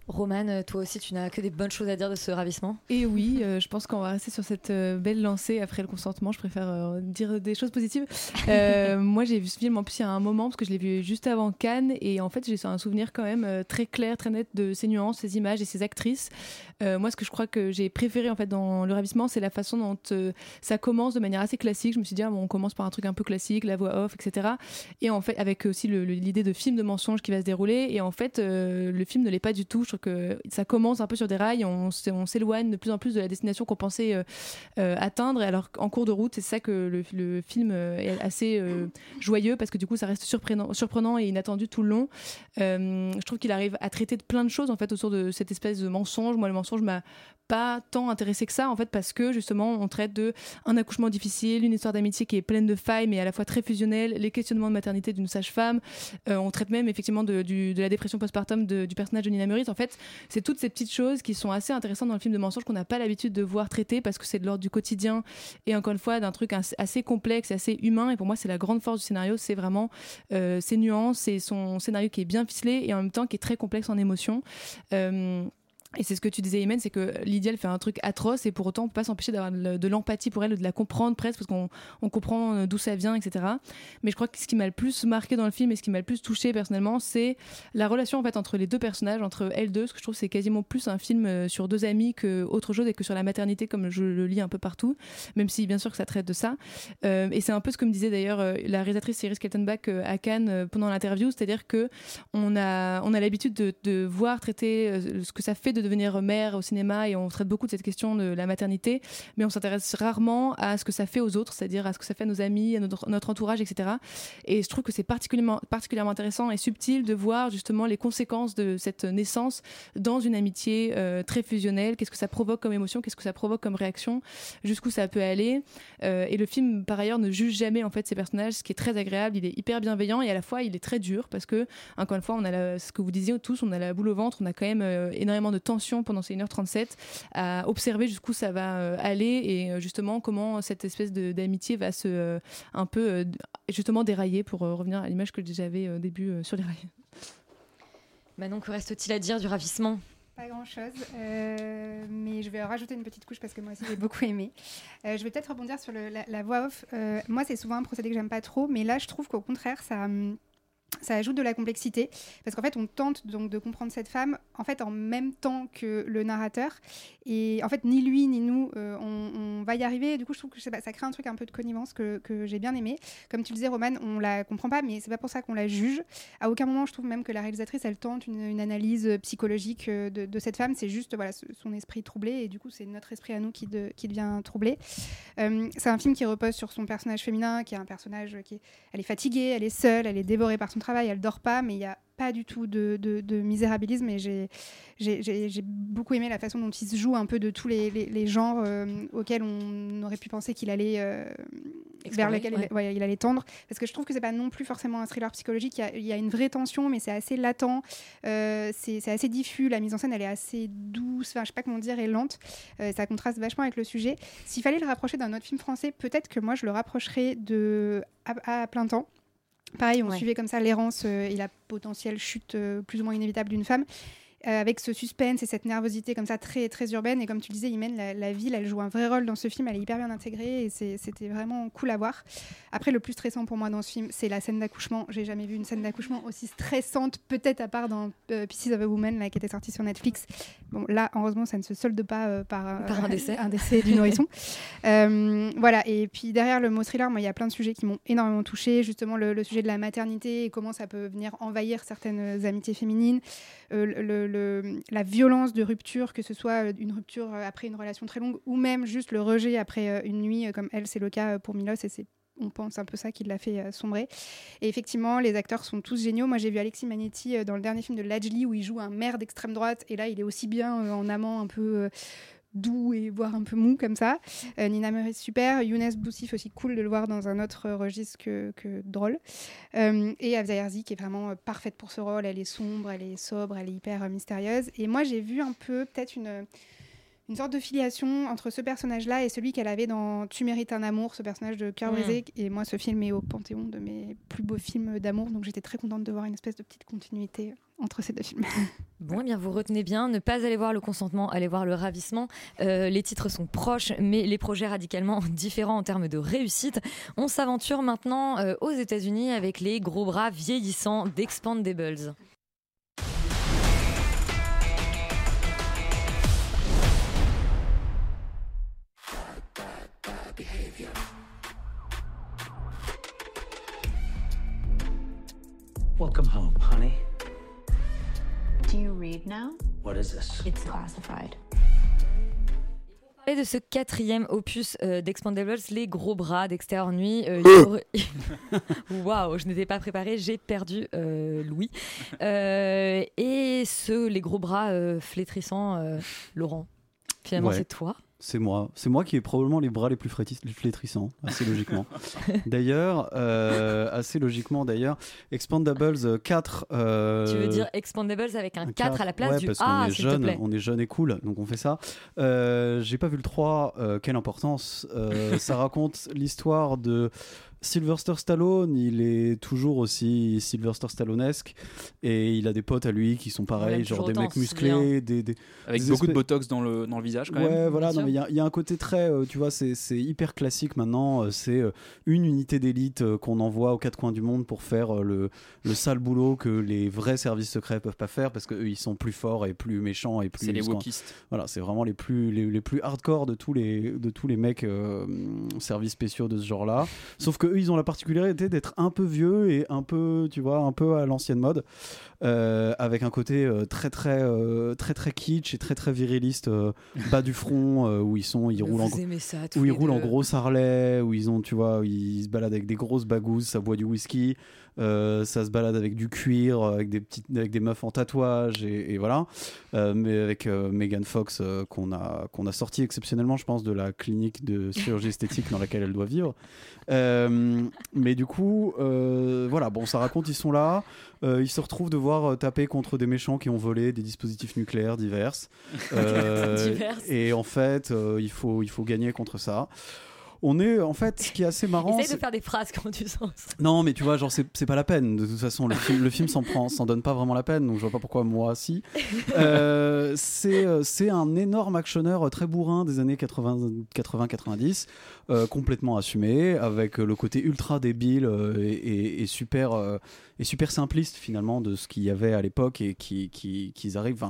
Romane, toi aussi, tu n'as que des bonnes choses à dire de ce ravissement Et oui, euh, je pense qu'on va rester sur cette euh, belle lancée après le consentement. Je préfère euh, dire des choses positives. *laughs* Euh, moi, j'ai vu ce film en plus il y a un moment parce que je l'ai vu juste avant Cannes et en fait, j'ai un souvenir quand même euh, très clair, très net de ses nuances, ses images et ses actrices. Euh, moi, ce que je crois que j'ai préféré en fait dans le ravissement, c'est la façon dont euh, ça commence de manière assez classique. Je me suis dit, ah, bon, on commence par un truc un peu classique, la voix off, etc. Et en fait, avec aussi l'idée de film de mensonge qui va se dérouler. Et en fait, euh, le film ne l'est pas du tout. Je trouve que ça commence un peu sur des rails. On, s'éloigne de plus en plus de la destination qu'on pensait atteindre. Alors qu'en cours de route, c'est ça que le, le film est assez joyeux parce que du coup, ça reste surprenant, surprenant et inattendu tout le long. Je trouve qu'il arrive à traiter de plein de choses en fait autour de cette espèce de mensonge. Moi, mensonge m'a pas tant intéressé que ça en fait parce que justement on traite de un accouchement difficile une histoire d'amitié qui est pleine de failles mais à la fois très fusionnelle les questionnements de maternité d'une sage-femme. Euh, on traite même effectivement de, la dépression postpartum du personnage de Nina Meurice. En fait c'est toutes ces petites choses qui sont assez intéressantes dans le film de mensonge qu'on n'a pas l'habitude de voir traiter parce que c'est de l'ordre du quotidien et encore une fois d'un truc assez, complexe assez humain. Et pour moi c'est la grande force du scénario. C'est vraiment euh, ses nuances et son scénario qui est bien ficelé et en même temps qui est très complexe en émotion. Euh, et c'est ce que tu disais, Imen, c'est que Lydia, elle fait un truc atroce et pour autant, on peut pas s'empêcher d'avoir de l'empathie pour elle, de la comprendre presque, parce qu'on on comprend euh, d'où ça vient, etc. Mais je crois que ce qui m'a le plus marqué dans le film et ce qui m'a le plus touché personnellement, c'est la relation en fait entre les deux personnages, entre elles deux. Ce que je trouve, c'est quasiment plus un film euh, sur deux amis que autre chose et que sur la maternité, comme je le lis un peu partout, même si bien sûr que ça traite de ça. Euh, et c'est un peu ce que me disait d'ailleurs la réalisatrice Iris Keltenbach à Cannes pendant l'interview, c'est-à-dire que on a, on a l'habitude de, voir traiter ce que ça fait de devenir mère au cinéma et on traite beaucoup de cette question de la maternité, mais on s'intéresse rarement à ce que ça fait aux autres, c'est-à-dire à ce que ça fait à nos amis, à notre, entourage, etc. Et je trouve que c'est particulièrement, particulièrement intéressant et subtil de voir justement les conséquences de cette naissance dans une amitié euh, très fusionnelle. Qu'est-ce que ça provoque comme émotion? Qu'est-ce que ça provoque comme réaction? Jusqu'où ça peut aller? Euh, Et le film, par ailleurs, ne juge jamais en fait ces personnages, ce qui est très agréable. Il est hyper bienveillant et à la fois il est très dur parce que, encore une fois, on a ce que vous disiez tous, on a la boule au ventre, on a quand même euh, énormément de pendant ces 1h37 à observer jusqu'où ça va euh, aller et euh, justement comment cette espèce d'amitié va se euh, un peu euh, justement dérailler pour euh, revenir à l'image que j'avais au début euh, sur les rails. Manon, que reste-t-il à dire du ravissement? Pas grand-chose, euh, mais je vais rajouter une petite couche parce que moi aussi j'ai beaucoup aimé. Euh, je vais peut-être rebondir sur le- la, la voix off. Euh, moi, c'est souvent un procédé que j'aime pas trop, mais là, je trouve qu'au contraire, ça. Ça ajoute de la complexité parce qu'en fait on tente donc de comprendre cette femme en fait en même temps que le narrateur. Et en fait ni lui ni nous euh, on, on va y arriver. Du coup je trouve que ça crée un truc un peu de connivence que, j'ai bien aimé. Comme tu le disais Romane on la comprend pas mais c'est pas pour ça qu'on la juge. À aucun moment je trouve même que la réalisatrice elle tente une, analyse psychologique euh, de, cette femme. C'est juste voilà son esprit troublé. Et du coup c'est notre esprit à nous qui devient troublé. Euh, c'est un film qui repose sur son personnage féminin qui est un personnage qui est, elle est fatiguée elle est seule elle est dévorée par son travail elle dort pas mais il y a pas du tout de, de- de misérabilisme. Et j'ai beaucoup aimé la façon dont il se joue un peu de tous les, les- les genres euh, auxquels on aurait pu penser qu'il allait euh, vers lesquels il- ouais. ouais, il allait tendre. Parce que je trouve que c'est pas non plus forcément un thriller psychologique. Il y a, il y a une vraie tension mais c'est assez latent. Euh, c'est assez diffus. La mise en scène elle est assez douce. Enfin je sais pas comment dire et lente. Ça contraste vachement avec le sujet. S'il fallait le rapprocher d'un autre film français peut-être que moi je le rapprocherais de à, à plein temps Pareil, on Ouais. suivait comme ça l'errance euh, et la potentielle chute euh, plus ou moins inévitable d'une femme. Euh, avec ce suspense et cette nervosité comme ça très très urbaine. Et comme tu le disais Imen la, la ville elle joue un vrai rôle dans ce film. Elle est hyper bien intégrée et c'était vraiment cool à voir. Après le plus stressant pour moi dans ce film c'est la scène d'accouchement. J'ai jamais vu une scène d'accouchement aussi stressante peut-être à part dans euh, Pieces of a Woman là, qui était sorti sur Netflix. Bon là heureusement ça ne se solde pas euh, par, euh, Par un décès. *laughs* un décès du nourrisson. *laughs* Voilà, et puis derrière le mot thriller, moi, il y a plein de sujets qui m'ont énormément touché. Justement, le, le sujet de la maternité et comment ça peut venir envahir certaines amitiés féminines. Le- la violence de rupture, que ce soit euh, une rupture euh, après une relation très longue ou même juste le rejet après euh, une nuit, comme elle, c'est le cas pour Milos et c'est on pense un peu ça qui l'a fait sombrer. Et effectivement, les acteurs sont tous géniaux. Moi, j'ai vu Alexis Magnetti dans le dernier film de Lajli où il joue un maire d'extrême droite. Et là, il est aussi bien en amant un peu doux et voire un peu mou comme ça. Euh, Nina Meurice, super. Younes Boussif, aussi cool de le voir dans un autre registre que, que drôle. Euh, et Afza Herzi, qui est vraiment euh, parfaite pour ce rôle. Elle est sombre, elle est sobre, elle est hyper euh, mystérieuse. Et moi, j'ai vu un peu peut-être une une sorte de filiation entre ce personnage-là et celui qu'elle avait dans Tu mérites un amour, ce personnage de cœur Mm. brisé. Et moi, ce film est au panthéon de mes plus beaux films d'amour, donc j'étais très contente de voir une espèce de petite continuité entre ces deux films. *laughs* Bon, eh bien, vous retenez bien, ne pas aller voir le consentement, aller voir le ravissement. Euh, les titres sont proches, mais les projets radicalement *laughs* différents en termes de réussite. On s'aventure maintenant euh, aux États-Unis avec les gros bras vieillissants d'Expandables. Welcome home, honey. Do you read now? What is this? It's classified. Et de ce quatrième opus euh, d'Expandables, les gros bras d'Extérieur Nuit. euh, aurait- *laughs* Waouh, je n'étais pas préparée, j'ai perdu euh, Louis. Euh, et ce, les gros bras euh, flétrissants, euh, Laurent. Finalement, Ouais. c'est toi. C'est moi. C'est moi qui ai probablement les bras les plus flétrissants, assez *laughs* logiquement. d'ailleurs, euh, assez logiquement d'ailleurs, Expandables 4. euh, Tu veux dire Expandables avec un 4 à la place ouais, du parce A, qu'on est s'il te jeune, plaît. on est jeune et cool, donc on fait ça. Euh, J'ai pas vu le 3, euh, quelle importance. Euh, ça raconte l'histoire de Sylvester Stallone, il est toujours aussi Sylvester Stallonesque et il a des potes à lui qui sont On pareils, genre des mecs musclés, des, des- Avec des beaucoup de botox dans le, dans le visage quand Ouais, même. voilà, non, mais il y a- il y, a un côté très, euh, tu vois, c'est c'est hyper classique maintenant. euh, c'est euh, une unité d'élite euh, qu'on envoie aux quatre coins du monde pour faire euh, le, le sale boulot que les vrais services secrets peuvent pas faire parce qu'eux ils sont plus forts et plus méchants et plus. C'est les wokistes. Voilà, c'est vraiment les plus, les, les plus hardcore de tous les, de tous les mecs euh, services spéciaux de ce genre-là. Sauf que ils ont la particularité d'être un peu vieux et un peu, tu vois, un peu à l'ancienne mode, avec un côté euh, très très euh, très très kitsch et très très viriliste, euh, bas du front, euh, où ils sont, ils roulent en vous ça, où ils roulent en gros Harley, où ils ont, tu vois, ils se baladent avec des grosses bagouses, ça boit du whisky, euh, ça se balade avec du cuir, euh, avec des petites, avec des meufs en tatouage et, et voilà. Euh, mais avec euh, Megan Fox euh, qu'on a qu'on a sorti exceptionnellement, je pense, de la clinique de chirurgie esthétique dans laquelle elle doit vivre. Euh, mais du coup, euh, voilà, bon, ça raconte, ils sont là, euh, ils se retrouvent devoir euh, taper contre des méchants qui ont volé des dispositifs nucléaires divers. *laughs* Euh, Divers. Et en fait, il faut il faut gagner contre ça. On est en fait, ce qui est assez marrant. Essaye de faire des phrases quand tu sens. non, mais tu vois, genre, c'est pas la peine. De toute façon, le film, le film s'en prend, s'en donne pas vraiment la peine, donc je vois pas pourquoi moi, si. *laughs* Euh, c'est un énorme actionneur très bourrin des années 80-90, euh, complètement assumé, avec le côté ultra débile euh, et, et- et super, et super simpliste finalement de ce qu'il y avait à l'époque et qui- qui- qu'ils arrivent,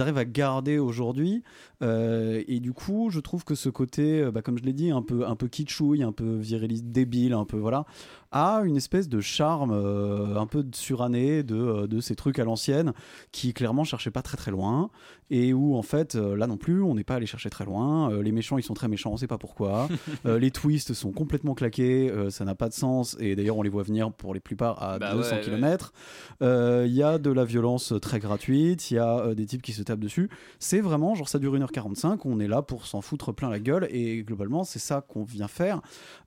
arrivent à garder aujourd'hui. Euh, et du coup, je trouve que ce côté, euh, bah, comme je l'ai dit, un peu, un peu kitschouille, un peu viriliste, débile, un peu voilà, a une espèce de charme euh, un peu suranné de, euh, de ces trucs à l'ancienne qui clairement cherchaient pas très très loin et où en fait euh, là non plus on n'est pas allé chercher très loin. Les méchants ils sont très méchants, on sait pas pourquoi. *laughs* Les twists sont complètement claqués, ça n'a pas de sens et d'ailleurs on les voit venir pour les plupart à Bah 200 ouais, ouais. km. Il y a de la violence très gratuite, il y a des types qui se tapent dessus. C'est vraiment genre ça dure 1h45, on est là pour s'en foutre plein la gueule et globalement c'est ça qu'on vient faire.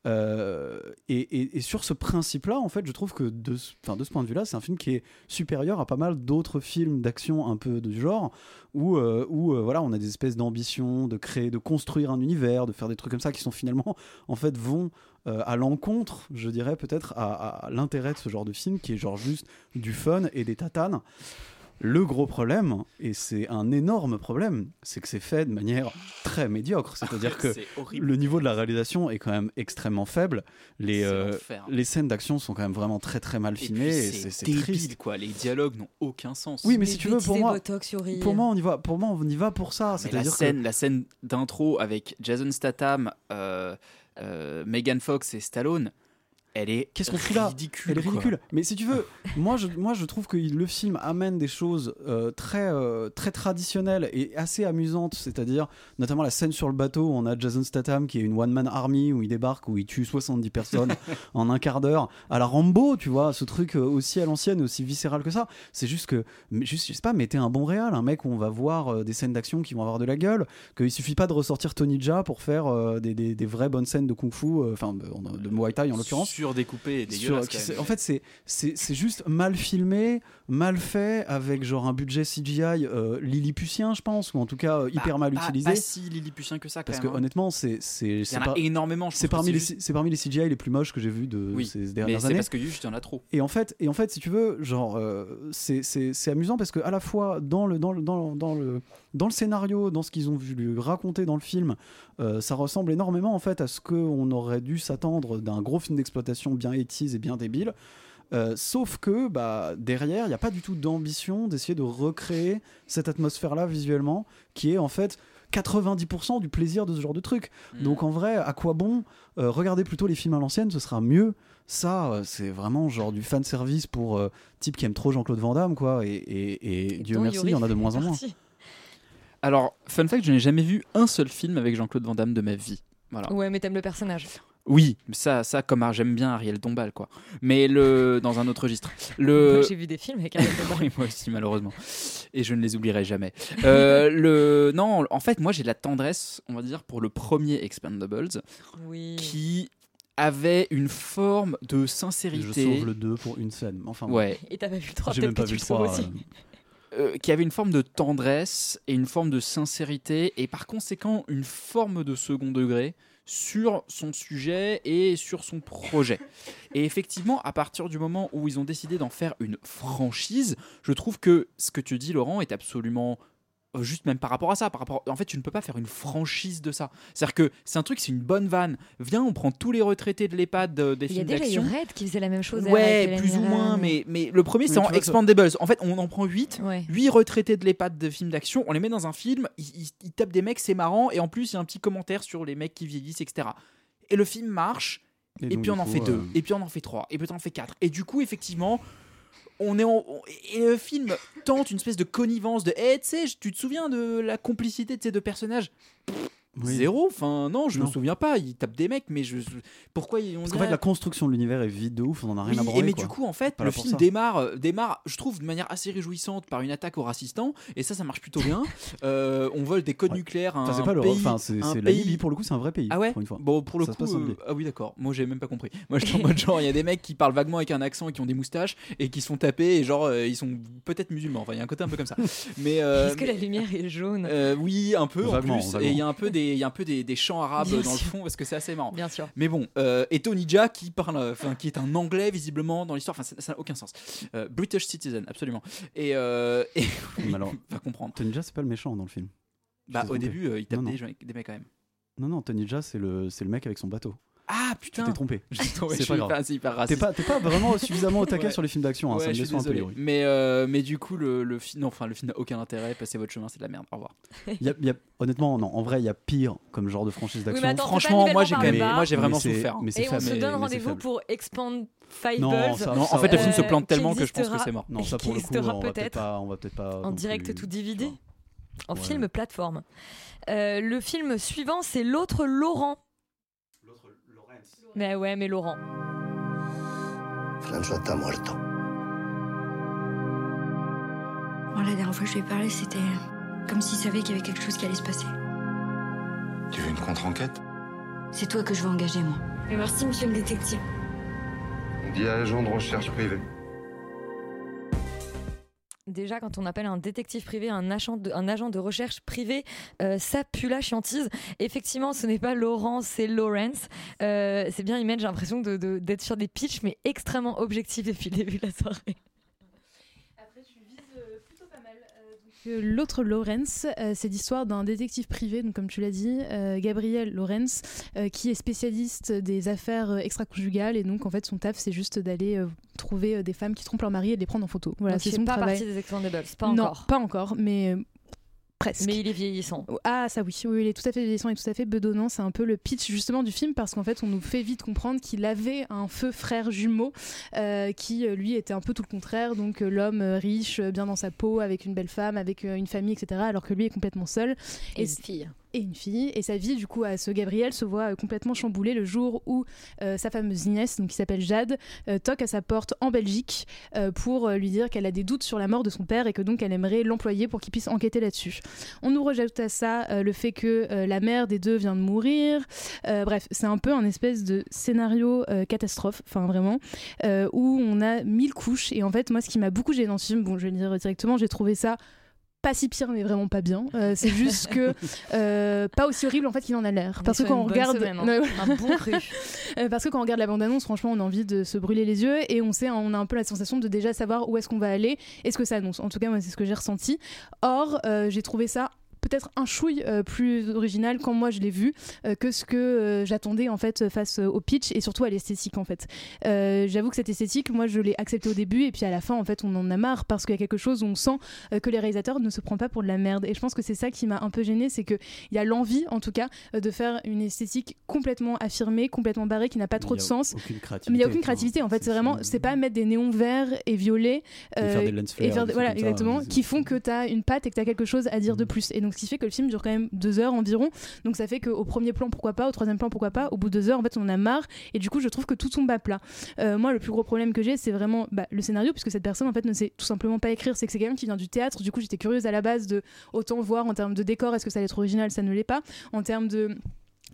Euh, et, et- et sur ce principe-là, en fait, je trouve que de, de ce point de vue-là, c'est un film qui est supérieur à pas mal d'autres films d'action un peu du genre où, euh, où euh, voilà, on a des espèces d'ambitions de créer, de construire un univers, de faire des trucs comme ça qui sont finalement en fait vont euh, à l'encontre, je dirais peut-être à l'intérêt de ce genre de film qui est genre juste du fun et des tatanes. Le gros problème, et c'est un énorme problème, c'est que c'est fait de manière très médiocre. *laughs* C'est-à-dire que horrible. le niveau de la réalisation est quand même extrêmement faible. Les, euh, les scènes d'action sont quand même vraiment très très mal filmées. et c'est débile, triste. quoi. Les dialogues n'ont aucun sens. Oui, mais si tu veux, pour moi, Botox pour moi, on y va. Pour moi, on y va pour ça. Mais la que scène, la scène d'intro avec Jason Statham, euh, euh, Megan Fox et Stallone, elle est Qu'est-ce qu'on fout là? ridicule. Elle est quoi. ridicule. Mais si tu veux, moi je, moi je trouve que le film amène des choses euh, très, euh, très traditionnelles et assez amusantes. C'est-à-dire, notamment la scène sur le bateau où on a Jason Statham qui est une one-man army où il débarque, où il tue 70 personnes *laughs* en un quart d'heure. À la Rambo, tu vois, ce truc euh, aussi à l'ancienne, aussi viscéral que ça. C'est juste que, juste, je sais pas, mettez un bon réal, un mec où on va voir des scènes d'action qui vont avoir de la gueule, qu'il suffit pas de ressortir Tony Jaa pour faire euh, des, des- des vraies bonnes scènes de kung-fu, enfin de, de Muay Thai en l'occurrence. Surdécoupé et Sur- dégueulasse. qui quand même. en fait, c'est juste mal filmé, mal fait, avec genre un budget CGI euh, lilliputien, je pense, ou en tout cas euh, hyper mal utilisé. Pas si lilliputien que ça, quand Parce que même, hein. honnêtement, c'est c'est Il y en a énormément. je C'est que parmi les c'est juste- c'est parmi les CGI les plus moches que j'ai vus de Oui, ces mais dernières c'est années. parce que juste il y en a trop. Et en fait, et en fait, si tu veux, genre, euh, c'est- c'est c'est amusant parce que à la fois dans le dans le dans, le- dans le dans le scénario, dans ce qu'ils ont voulu raconter dans le film, euh, ça ressemble énormément en fait à ce qu'on aurait dû s'attendre d'un gros film d'exploitation bien 80s et bien débile. Euh, sauf que bah, derrière, il n'y a pas du tout d'ambition d'essayer de recréer cette atmosphère-là visuellement, qui est en fait 90% du plaisir de ce genre de truc. Donc en vrai, à quoi bon Euh, Regardez plutôt les films à l'ancienne, ce sera mieux. Ça, euh, c'est vraiment genre du fan service pour euh, type qui aime trop Jean-Claude Van Damme, quoi. Et, et- et Dieu dont merci, il y en a de moins en moins. Alors, fun fact, je n'ai jamais vu un seul film avec Jean-Claude Van Damme de ma vie. Voilà. Ouais, mais t'aimes le personnage. Oui, ça, ça comme ah, j'aime bien Ariel Dombal, quoi. Mais le dans un autre registre. Le... Moi, j'ai vu des films avec Ariel Dombal. *laughs* oui, moi aussi, malheureusement. Et je ne les oublierai jamais. Euh, le... Non, en fait, moi, j'ai de la tendresse, on va dire, pour le premier Expendables, Oui. qui avait une forme de Je sincérité. sauve le 2 pour une scène. Enfin. Ouais. Et t'as pas vu le 3, J'ai même pas vu le le sauves 3. aussi. euh, qui avait une forme de tendresse et une forme de sincérité et par conséquent une forme de second degré sur son sujet et sur son projet. Et effectivement, à partir du moment où ils ont décidé d'en faire une franchise, je trouve que ce que tu dis, Laurent, est absolument euh, juste même par rapport à ça, par rapport en fait tu ne peux pas faire une franchise de ça. C'est-à-dire que c'est un truc, c'est une bonne vanne. Viens, on prend tous les retraités de l'EHPAD euh, des Il y a films déjà eu d'action. Red qui faisait la même chose. Ouais, avec plus ou moins, mais, mais le premier, c'est en Expandables. En fait, on en prend 8, Ouais. 8 retraités de l'EHPAD de films d'action, on les met dans un film, ils, ils- ils tapent des mecs, c'est marrant, et en plus, il y a un petit commentaire sur les mecs qui vieillissent, etc. Et le film marche, Et Et, donc, puis on en coup, fait deux, euh, et puis on en fait trois, et puis on en fait quatre. Et du coup, effectivement, on est en... Et le film tente une espèce de connivence de. Eh, tu sais, tu te souviens de la complicité de ces deux personnages? Oui. Zéro, enfin non, je me Non. souviens pas. Ils tapent des mecs, mais je. Pourquoi ils ont Parce qu'en fait, la construction de l'univers est vide de ouf, on en a rien oui, à et branler. mais quoi. du coup, en fait, Pas le film démarre, euh, démarre, je trouve, de manière assez réjouissante par une attaque aux racistants, et ça, ça marche plutôt bien. *laughs* Euh, on vole des codes nucléaires Enfin, un c'est pas le. pays, Enfin, c'est la pays- Libye pour le coup, c'est un vrai pays. Ah ouais pour une fois. Bon, pour le Ça se coup, euh, ah oui, d'accord. Moi, j'ai même pas compris. Moi, j'étais en mode genre, il y a des mecs qui parlent vaguement avec un accent et qui ont des moustaches et qui sont tapés et genre, euh, ils sont peut-être musulmans. Enfin, il y a un côté un peu comme ça. *laughs* Mais Est-ce que la lumière est jaune? oui, un peu en plus. Et il y a un peu des, il y a un peu des, des chants arabes Bien dans le fond parce que c'est assez marrant. Bien sûr. Mais bon, euh, et Tony Jaa qui parle, enfin qui est un anglais visiblement dans l'histoire. Enfin, ça n'a aucun sens. Euh, British citizen, absolument. Et, euh, et *laughs* alors, va comprendre. Tony Jaa, c'est pas le méchant dans le film. Bah, au trompé. début, euh, il tape Non, non. des, gens- des mecs quand même. Non, non, Tony Jaa, c'est le, c'est le mec avec son bateau. Ah Tu putain. t'es trompé. *laughs* C'est pas grave. hyper- c'est hyper T'es raciste. pas, t'es pas vraiment *laughs* suffisamment au taquet Ouais. sur les films d'action, hein, Ouais, ça me déçoit un peu. Yuri. Mais, euh, mais du coup, le, le film, non, enfin, le film n'a aucun intérêt. Passez votre chemin, c'est de la merde. Au revoir. Il *laughs* y a- il y a- honnêtement, non, en vrai, il y a pire comme genre de franchise d'action. mais pas Franchement, moi, j'ai quand même, moi, j'ai Mais vraiment souffert. mais c'est Et on se mais- donne mais rendez-vous pour Expand Five Non, Balls. ça- Non, en ça fait, le film se plante tellement que je pense que c'est mort. Non, ça pour le coup, existera on va peut-être pas, on va peut-être pas. en direct plus, tout vois. en Ouais. film plateforme. Euh, le film suivant, c'est L'autre Laurent. Mais ouais, mais Laurent. François está muerto. Moi, la dernière fois que je lui ai parlé, c'était comme s'il savait qu'il y avait quelque chose qui allait se passer. Tu veux une contre-enquête? C'est toi que je veux engager, moi. Et merci, monsieur le détective. On dit agent de recherche privée. Déjà, quand on appelle un détective privé un agent de, recherche privé, euh, ça pue la chiantise. Effectivement, ce n'est pas Laurent, c'est Lawrence. Euh, c'est bien Image, j'ai l'impression de- de- d'être sur des pitchs, mais extrêmement objectifs depuis le début de la soirée. Que L'autre Lawrence, euh, c'est l'histoire d'un détective privé, donc comme tu l'as dit, euh, Gabriel Lawrence, euh, qui est spécialiste des affaires extra-conjugales et donc en fait son taf c'est juste d'aller trouver des femmes qui trompent leur mari et de les prendre en photo. Voilà, c'est son pas travail. partie des Expendables, pas non, encore. pas encore, mais presque. Mais il est vieillissant. Ah ça oui, oui, il est tout à fait vieillissant et tout à fait bedonnant. C'est un peu le pitch justement du film parce qu'en fait on nous fait vite comprendre qu'il avait un feu frère jumeau euh, qui euh, lui était un peu tout le contraire. Donc euh, l'homme riche, bien dans sa peau, avec une belle femme, avec une famille, etc. Alors que lui est complètement seul. Et une c- fille. Et une fille. Et sa vie du coup à ce Gabriel se voit euh, complètement chamboulée le jour où euh, sa fameuse nièce, donc qui s'appelle Jade, euh, toque à sa porte en Belgique pour lui dire qu'elle a des doutes sur la mort de son père et que donc elle aimerait l'employer pour qu'il puisse enquêter là-dessus. On nous rajoute à ça le fait que la mère des deux vient de mourir. Bref, c'est un peu un espèce de scénario catastrophe, enfin vraiment, où on a mille couches. Et en fait, moi, ce qui m'a beaucoup gêné dans ce film, bon, je vais le dire directement, j'ai trouvé ça pas si pire mais vraiment pas bien Euh, c'est juste que euh, pas aussi horrible en fait qu'il en a l'air parce que quand on regarde semaine, hein. *laughs* Ouais, Un bon cru. *laughs* euh, parce que quand on regarde la bande-annonce, franchement, on a envie de se brûler les yeux et on sait, on a un peu la sensation de déjà savoir où est-ce qu'on va aller et ce que ça annonce. En tout cas, moi, c'est ce que j'ai ressenti. Or, j'ai trouvé ça peut-être un chouille euh, plus original quand moi je l'ai vu euh, que ce que euh, j'attendais en fait face au pitch et surtout à l'esthétique en fait. J'avoue que cette esthétique, moi je l'ai acceptée au début et puis à la fin en fait on en a marre parce qu'il y a quelque chose où on sent que les réalisateurs ne se prennent pas pour de la merde et je pense que c'est ça qui m'a un peu gêné, c'est que il y a l'envie en tout cas de faire une esthétique complètement affirmée, complètement barrée qui n'a pas trop de sens. aucune créativité, Mais il n'y a aucune créativité en fait, c'est vraiment c'est pas mettre des néons verts et violets Et faire des lens et flares, faire voilà exactement c'est- qui font que tu as une patte et que tu as quelque chose à dire de plus et donc ce qui fait que le film dure quand même deux heures environ. Donc ça fait qu'au premier plan pourquoi pas au troisième plan pourquoi pas au bout de deux heures en fait on a marre. Et du coup je trouve que tout tombe à plat. Euh, moi le plus gros problème que j'ai c'est vraiment bah, le scénario puisque cette personne en fait ne sait tout simplement pas écrire. C'est que c'est quelqu'un qui vient du théâtre. Du coup j'étais curieuse à la base de autant voir en termes de décor est-ce que ça allait être original ça ne l'est pas. En termes de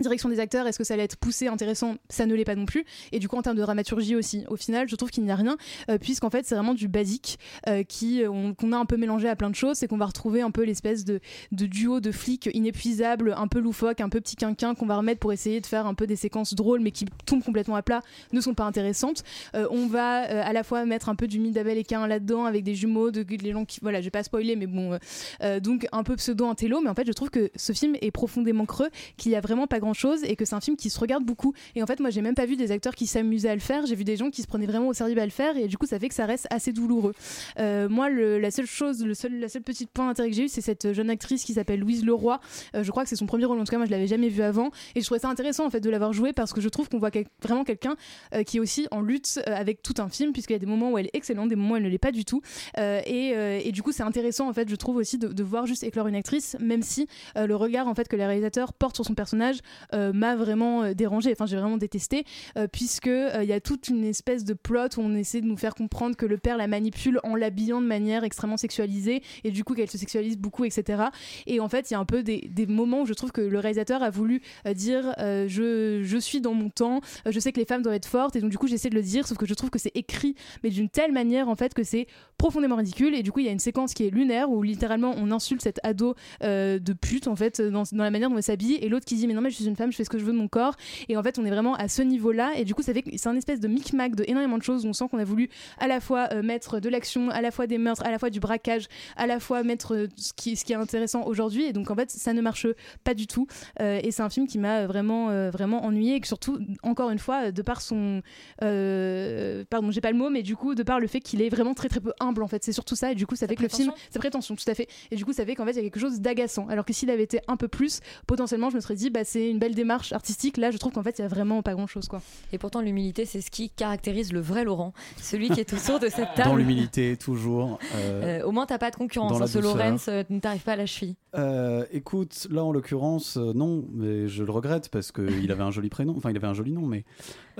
direction des acteurs, est-ce que ça allait être poussé, intéressant? Ça ne l'est pas non plus. Et du coup, en termes de dramaturgie aussi, au final, je trouve qu'il n'y a rien, euh, puisqu'en fait, c'est vraiment du basique euh, qui on- qu'on a un peu mélangé à plein de choses. C'est qu'on va retrouver un peu l'espèce de, duo de flics inépuisable, un peu loufoque, un peu petit quinquin qu'on va remettre pour essayer de faire un peu des séquences drôles, mais qui tombent complètement à plat, ne sont pas intéressantes. Euh, on va euh, à la fois mettre un peu du Midabel et Cain là-dedans avec des jumeaux, de, les gens qui, voilà, je vais pas spoiler, mais bon, euh, euh, donc un peu pseudo intello, mais en fait, je trouve que ce film est profondément creux, qu'il y a vraiment pas grand chose et que c'est un film qui se regarde beaucoup. Et en fait, moi, j'ai même pas vu des acteurs qui s'amusaient à le faire. J'ai vu des gens qui se prenaient vraiment au sérieux à le faire et du coup, ça fait que ça reste assez douloureux. Euh, moi, la seule chose, le seul, la seule petite point d'intérêt que j'ai eu, c'est cette jeune actrice qui s'appelle Louise Leroy. Euh, je crois que c'est son premier rôle. En tout cas, moi, je l'avais jamais vu avant et je trouvais ça intéressant en fait de l'avoir joué parce que je trouve qu'on voit vraiment quelqu'un euh, qui est aussi en lutte avec tout un film puisqu'il y a des moments où elle est excellente, des moments où elle ne l'est pas du tout. Et, et du coup, c'est intéressant en fait, je trouve aussi de, voir juste éclore une actrice, même si le regard en fait que les réalisateurs portent sur son personnage euh, m'a vraiment euh, dérangé. Enfin, j'ai vraiment détesté euh, puisque euh, il y a toute une espèce de plot où on essaie de nous faire comprendre que le père la manipule en l'habillant de manière extrêmement sexualisée et du coup qu'elle se sexualise beaucoup, etc. Et en fait, il y a un peu des, moments où je trouve que le réalisateur a voulu euh, dire euh, je, je suis dans mon temps, euh, je sais que les femmes doivent être fortes et donc du coup j'essaie de le dire, sauf que je trouve que c'est écrit mais d'une telle manière en fait que c'est profondément ridicule et du coup il y a une séquence qui est lunaire où littéralement on insulte cet ado euh, de pute en fait dans, dans la manière dont elle s'habille et l'autre qui dit mais non mais je suis une femme je fais ce que je veux de mon corps. Et en fait on est vraiment à ce niveau là et du coup ça fait c'est un espèce de micmac de énormément de choses. On sent qu'on a voulu à la fois euh, mettre de l'action à la fois des meurtres à la fois du braquage à la fois mettre euh, ce qui, ce qui est intéressant aujourd'hui. Et donc en fait ça ne marche pas du tout. Euh, et c'est un film qui m'a vraiment vraiment ennuyé et que surtout encore une fois de par son pardon j'ai pas le mot mais du coup de par le fait qu'il est vraiment très très peu humble en fait. C'est surtout ça. Et du coup ça fait que le film sa prétention tout à fait. Et du coup ça fait qu'en fait il y a quelque chose d'agaçant. Alors que s'il avait été un peu plus potentiellement je me serais dit bah c'est une belle démarche artistique là je trouve qu'en fait il y a vraiment pas grand chose quoi Et pourtant, l'humilité, c'est ce qui caractérise le vrai Laurent, celui qui est autour de cette table. Dans l'humilité, toujours. euh, Euh, au moins, t'as pas de concurrence. hein, ce. Lorenz euh, ne t'arrive pas à la cheville. Euh, écoute, là en l'occurrence, euh, non, mais je le regrette parce qu'il avait un joli prénom, enfin il avait un joli nom, mais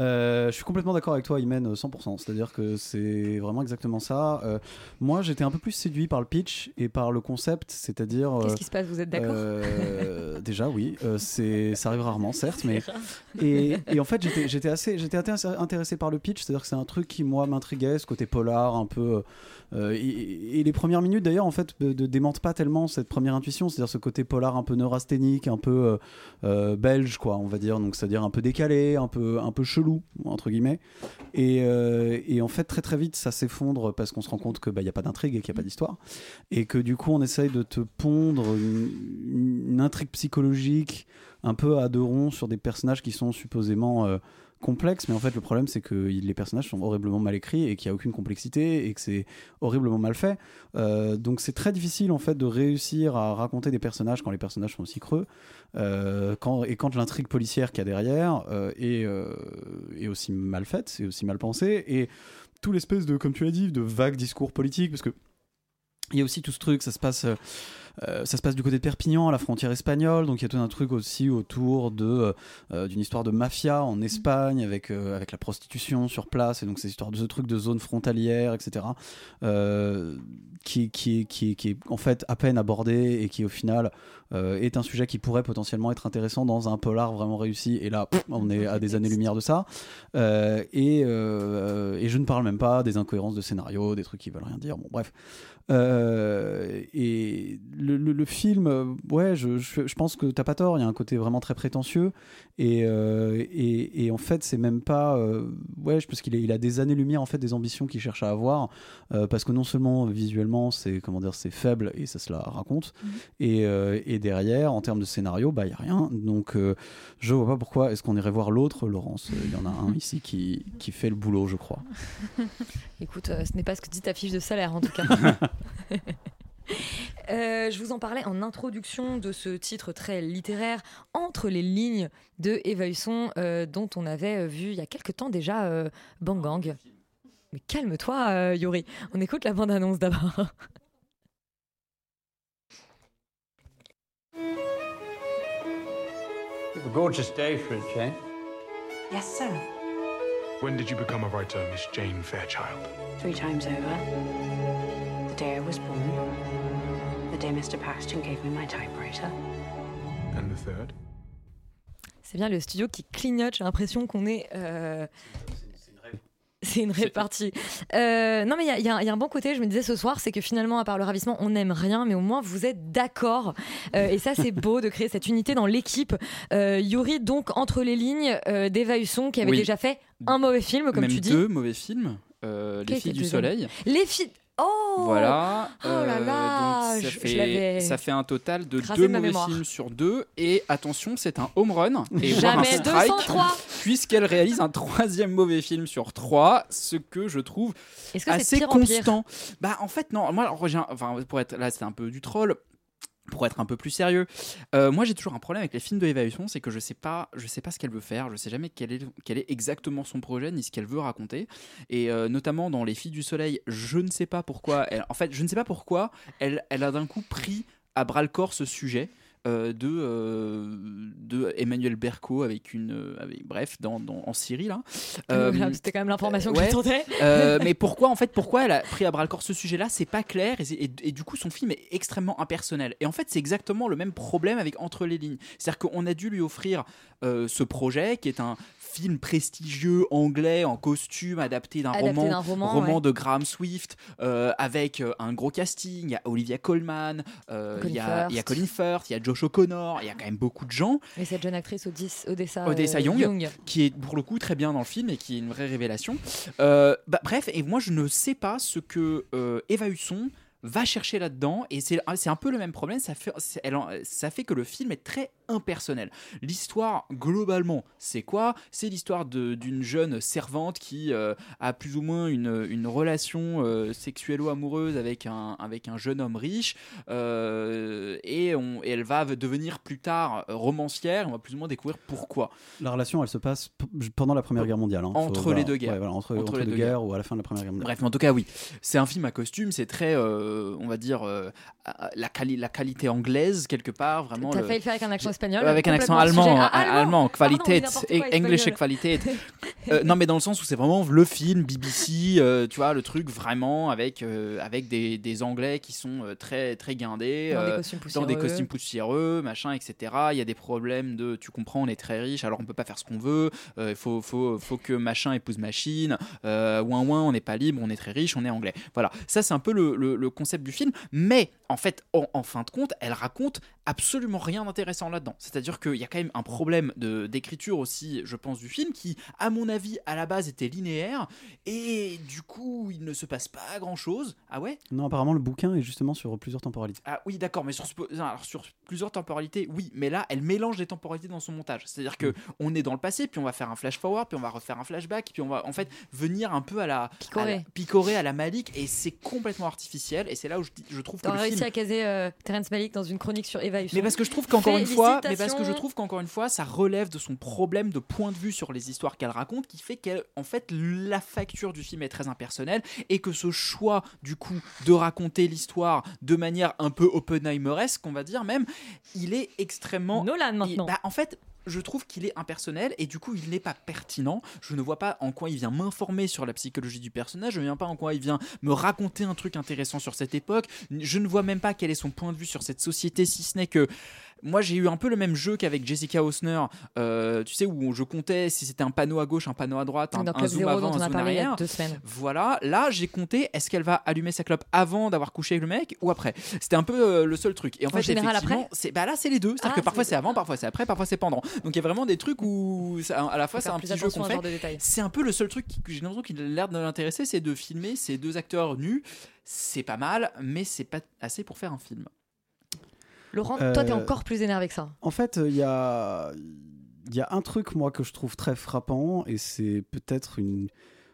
euh, je suis complètement d'accord avec toi, Imen, euh, 100%. C'est-à-dire que c'est vraiment exactement ça. Euh, moi, j'étais un peu plus séduit par le pitch et par le concept, c'est-à-dire. Qu'est-ce euh, qui se passe Vous êtes d'accord euh, *laughs* Déjà, oui, euh, c'est ça arrive rarement, certes, mais rare. et, et en fait, j'étais j'étais assez j'étais assez intéressé par le pitch, c'est-à-dire que c'est un truc qui moi m'intriguait, ce côté polar, un peu. euh, et, et les premières minutes d'ailleurs en fait ne démentent pas tellement cette première intuition, c'est-à-dire ce côté polar un peu neurasthénique, un peu euh, euh, belge quoi, on va dire, donc c'est-à-dire un peu décalé, un peu un peu chelou entre guillemets. Et, euh, et en fait très très vite ça s'effondre parce qu'on se rend compte que bah il y a pas d'intrigue et qu'il y a pas d'histoire et que du coup on essaye de te pondre une, une intrigue psychologique un peu à deux ronds sur des personnages qui sont supposément euh, complexes, mais en fait le problème c'est que les personnages sont horriblement mal écrits et qu'il n'y a aucune complexité et que c'est horriblement mal fait. Euh, donc c'est très difficile en fait de réussir à raconter des personnages quand les personnages sont aussi creux euh, et quand l'intrigue policière qu'il y a derrière euh, est, est aussi mal faite, c'est aussi mal pensé et tout l'espèce de, comme tu l'as dit, de vague discours politique parce que il y a aussi tout ce truc, ça se passe, euh, ça se passe du côté de Perpignan, à la frontière espagnole, donc il y a tout un truc aussi autour de euh, euh, d'une histoire de mafia en Espagne avec euh, avec la prostitution sur place et donc ces histoires de ce truc de zone frontalière, etc. qui, qui, qui, qui est en fait à peine abordé et qui au final est un sujet qui pourrait potentiellement être intéressant dans un polar vraiment réussi. Et là, pff, on est à des années-lumière de ça. Et, et je ne parle même pas des incohérences de scénario, des trucs qui veulent rien dire. Bon, bref. Euh, et le, film, euh, ouais, je, je, je pense que t'as pas tort. Il y a un côté vraiment très prétentieux. Et, euh, et, et en fait, c'est même pas. euh, ouais, je pense qu'il il a des années-lumière en fait des ambitions qu'il cherche à avoir. euh, parce que non seulement visuellement, c'est comment dire, c'est faible et ça se la raconte. Et, euh, et derrière, en termes de scénario, bah il y a rien. Donc, euh, je vois pas pourquoi. Est-ce qu'on irait voir l'autre, Laurence Il y en a un ici qui, qui fait le boulot, je crois. *laughs* Écoute, euh, ce n'est pas ce que dit ta fiche de salaire en tout cas. *laughs* Euh, je vous en parlais en introduction de ce titre très littéraire Entre les lignes de Eva Husson, euh, dont on avait euh, vu il y a quelque temps déjà euh, Bang Gang. Mais calme-toi, euh, Yuri. On écoute la bande-annonce d'abord. You have a gorgeous day for a change. Yes, sir. When did you become a writer, Miss Jane Fairchild? Three times over. The day I was born. The day Mr. Paxton gave me my typewriter. And the third? C'est bien le studio qui clignote. J'ai l'impression qu'on est. euh, C'est une répartie. Euh, non, mais il y a- y, un- il y a un bon côté, je me disais ce soir, c'est que finalement, à part le ravissement, on n'aime rien, mais au moins vous êtes d'accord. Euh, et ça, c'est beau de créer cette unité dans l'équipe. Euh, Yuri, donc, entre les lignes euh, d'Eva Husson, qui avait Oui. déjà fait un mauvais film, comme Même tu dis. deux mauvais films. euh, les filles du le soleil. Les filles. Oh Voilà. Oh là Euh, là donc ça, je- je l'avais fait, ça fait un total de deux de ma mauvais films sur deux. Et attention, c'est un home run. Et voire un strike, 203. Puisqu'elle réalise un troisième mauvais film sur trois, ce que je trouve que assez en constant. Bah en fait non, moi alors, enfin pour être là c'est un peu du troll. Pour être un peu plus sérieux, euh, moi j'ai toujours un problème avec les films Husson, c'est que je sais pas, je sais pas ce qu'elle veut faire, je sais jamais quel est, quel est exactement son projet ni ce qu'elle veut raconter. Et euh, notamment dans Les Filles du Soleil, je ne sais pas pourquoi. Elle, en fait, je ne sais pas pourquoi elle, elle a d'un coup pris à bras le corps ce sujet. Euh, de, euh, de Emmanuel Berco avec une euh, avec- bref dans, dans- en Syrie là Euh, C'était quand même l'information que ouais. j'attendais. Euh, mais *laughs* pourquoi en fait pourquoi elle a pris à bras le corps ce sujet-là? C'est pas clair et, et- et du coup son film est extrêmement impersonnel. Et en fait c'est exactement le même problème avec Entre les lignes. C'est-à-dire qu'on a dû lui offrir ce projet qui est un film prestigieux anglais en costume adapté d'un roman, d'un roman, ouais. de Graham Swift euh, avec un gros casting. Il y a Olivia Colman, euh, il y, a- il y a Colin Firth, il y a Josh O'Connor, il y a quand même beaucoup de gens. Et cette jeune actrice Odessa, Odessa euh, Young, qui est pour le coup très bien dans le film et qui est une vraie révélation. Euh, bah, bref, et moi je ne sais pas ce que euh, Eva Husson va chercher là-dedans et c'est c'est un peu le même problème ça fait, elle ça fait que le film est très impersonnel l'histoire globalement c'est quoi? C'est l'histoire d'une jeune servante qui euh, a plus ou moins une, une relation euh, sexuello-amoureuse avec un, avec un jeune homme riche euh, et, on, et elle va devenir plus tard euh, romancière on va plus ou moins découvrir pourquoi La relation, elle se passe pendant la Première Guerre mondiale. hein. Faut- entre voilà. les deux guerres. Ouais, voilà, entre, entre les deux guerres ou à la fin de la Première Guerre mondiale. Bref, mais en tout cas, oui. C'est un film à costume, c'est très, euh, on va dire, euh, la, quali- la qualité anglaise, quelque part, vraiment. T'as le- failli le faire avec un accent espagnol. avec un accent allemand, Ah, allemand, Pardon, qualité, English espagnol. qualité. *laughs* Euh, non, mais dans le sens où c'est vraiment le film BBC, tu vois, le truc vraiment avec, avec des, des Anglais qui sont très, très guindés, Dans des costumes dans des poussiéreux. costumes poussiéreux, machin, etc. Il y a des problèmes de, tu comprends, on est très riche, alors on peut pas faire ce qu'on veut, il faut, faut, faut que machin épouse machine, ouin ouin, on n'est pas libre, on est très riche, on est anglais. Voilà, ça c'est un peu le, le- le concept du film, mais en fait, en, en fin de compte, elle raconte absolument rien d'intéressant là-dedans. C'est-à-dire qu'il y a quand même un problème de- d'écriture aussi, je pense, du film, qui, à mon avis, à la base était linéaire, et du coup, il ne se passe pas grand-chose. Ah ouais? Non, apparemment, le bouquin est justement sur plusieurs temporalités. ah oui, d'accord, mais sur, ce- non, alors, sur plusieurs temporalités, oui, mais là, elle mélange les temporalités dans son montage. C'est-à-dire que on est dans le passé, puis on va faire un flash forward, puis on va refaire un flashback, puis on va en fait venir un peu à la Picorer. à la, picorer à la Malik, et c'est complètement artificiel. Et c'est là où je, trouve que T'as le réussi film à caser euh, Terence Malick dans une chronique sur Eva Husson. mais parce que je trouve qu'encore une fois, mais parce que je trouve qu'encore une fois, ça relève de son problème de point de vue sur les histoires qu'elle raconte, qui fait qu'elle, en fait, la facture du film est très impersonnelle et que ce choix, du coup, de raconter l'histoire de manière un peu Oppenheimeresque, on va dire même, il est extrêmement Nolan maintenant. bah, en fait. Je trouve qu'il est impersonnel et du coup il n'est pas pertinent. Je ne vois pas en quoi il vient m'informer sur la psychologie du personnage. Je ne vois pas en quoi il vient me raconter un truc intéressant sur cette époque. Je ne vois même pas quel est son point de vue sur cette société, si ce n'est que moi j'ai eu un peu le même jeu qu'avec Jessica Hausner, euh, tu sais, où je comptais si c'était un panneau à gauche, un panneau à droite, un, un zoom avant, un zoom arrière. deux. Voilà, là j'ai compté est-ce qu'elle va allumer sa clope avant d'avoir couché avec le mec ou après? C'était un peu euh, le seul truc. Et en, En fait, général, effectivement, après? c'est bah là c'est les deux. C'est-à-dire Ah, que parfois c'est avant, parfois c'est après, parfois c'est pendant. Donc il y a vraiment des trucs où ça- à la fois c'est un petit jeu qu'on fait. C'est un peu le seul truc qui- que j'ai l'impression qu'il a l'air de l'intéresser, c'est de filmer ces deux acteurs nus. C'est pas mal, mais c'est pas assez pour faire un film. Laurent, toi, t'es Euh, encore plus énervé que ça. En fait, il y a, il y a un truc, moi, que je trouve très frappant, et c'est peut-être une.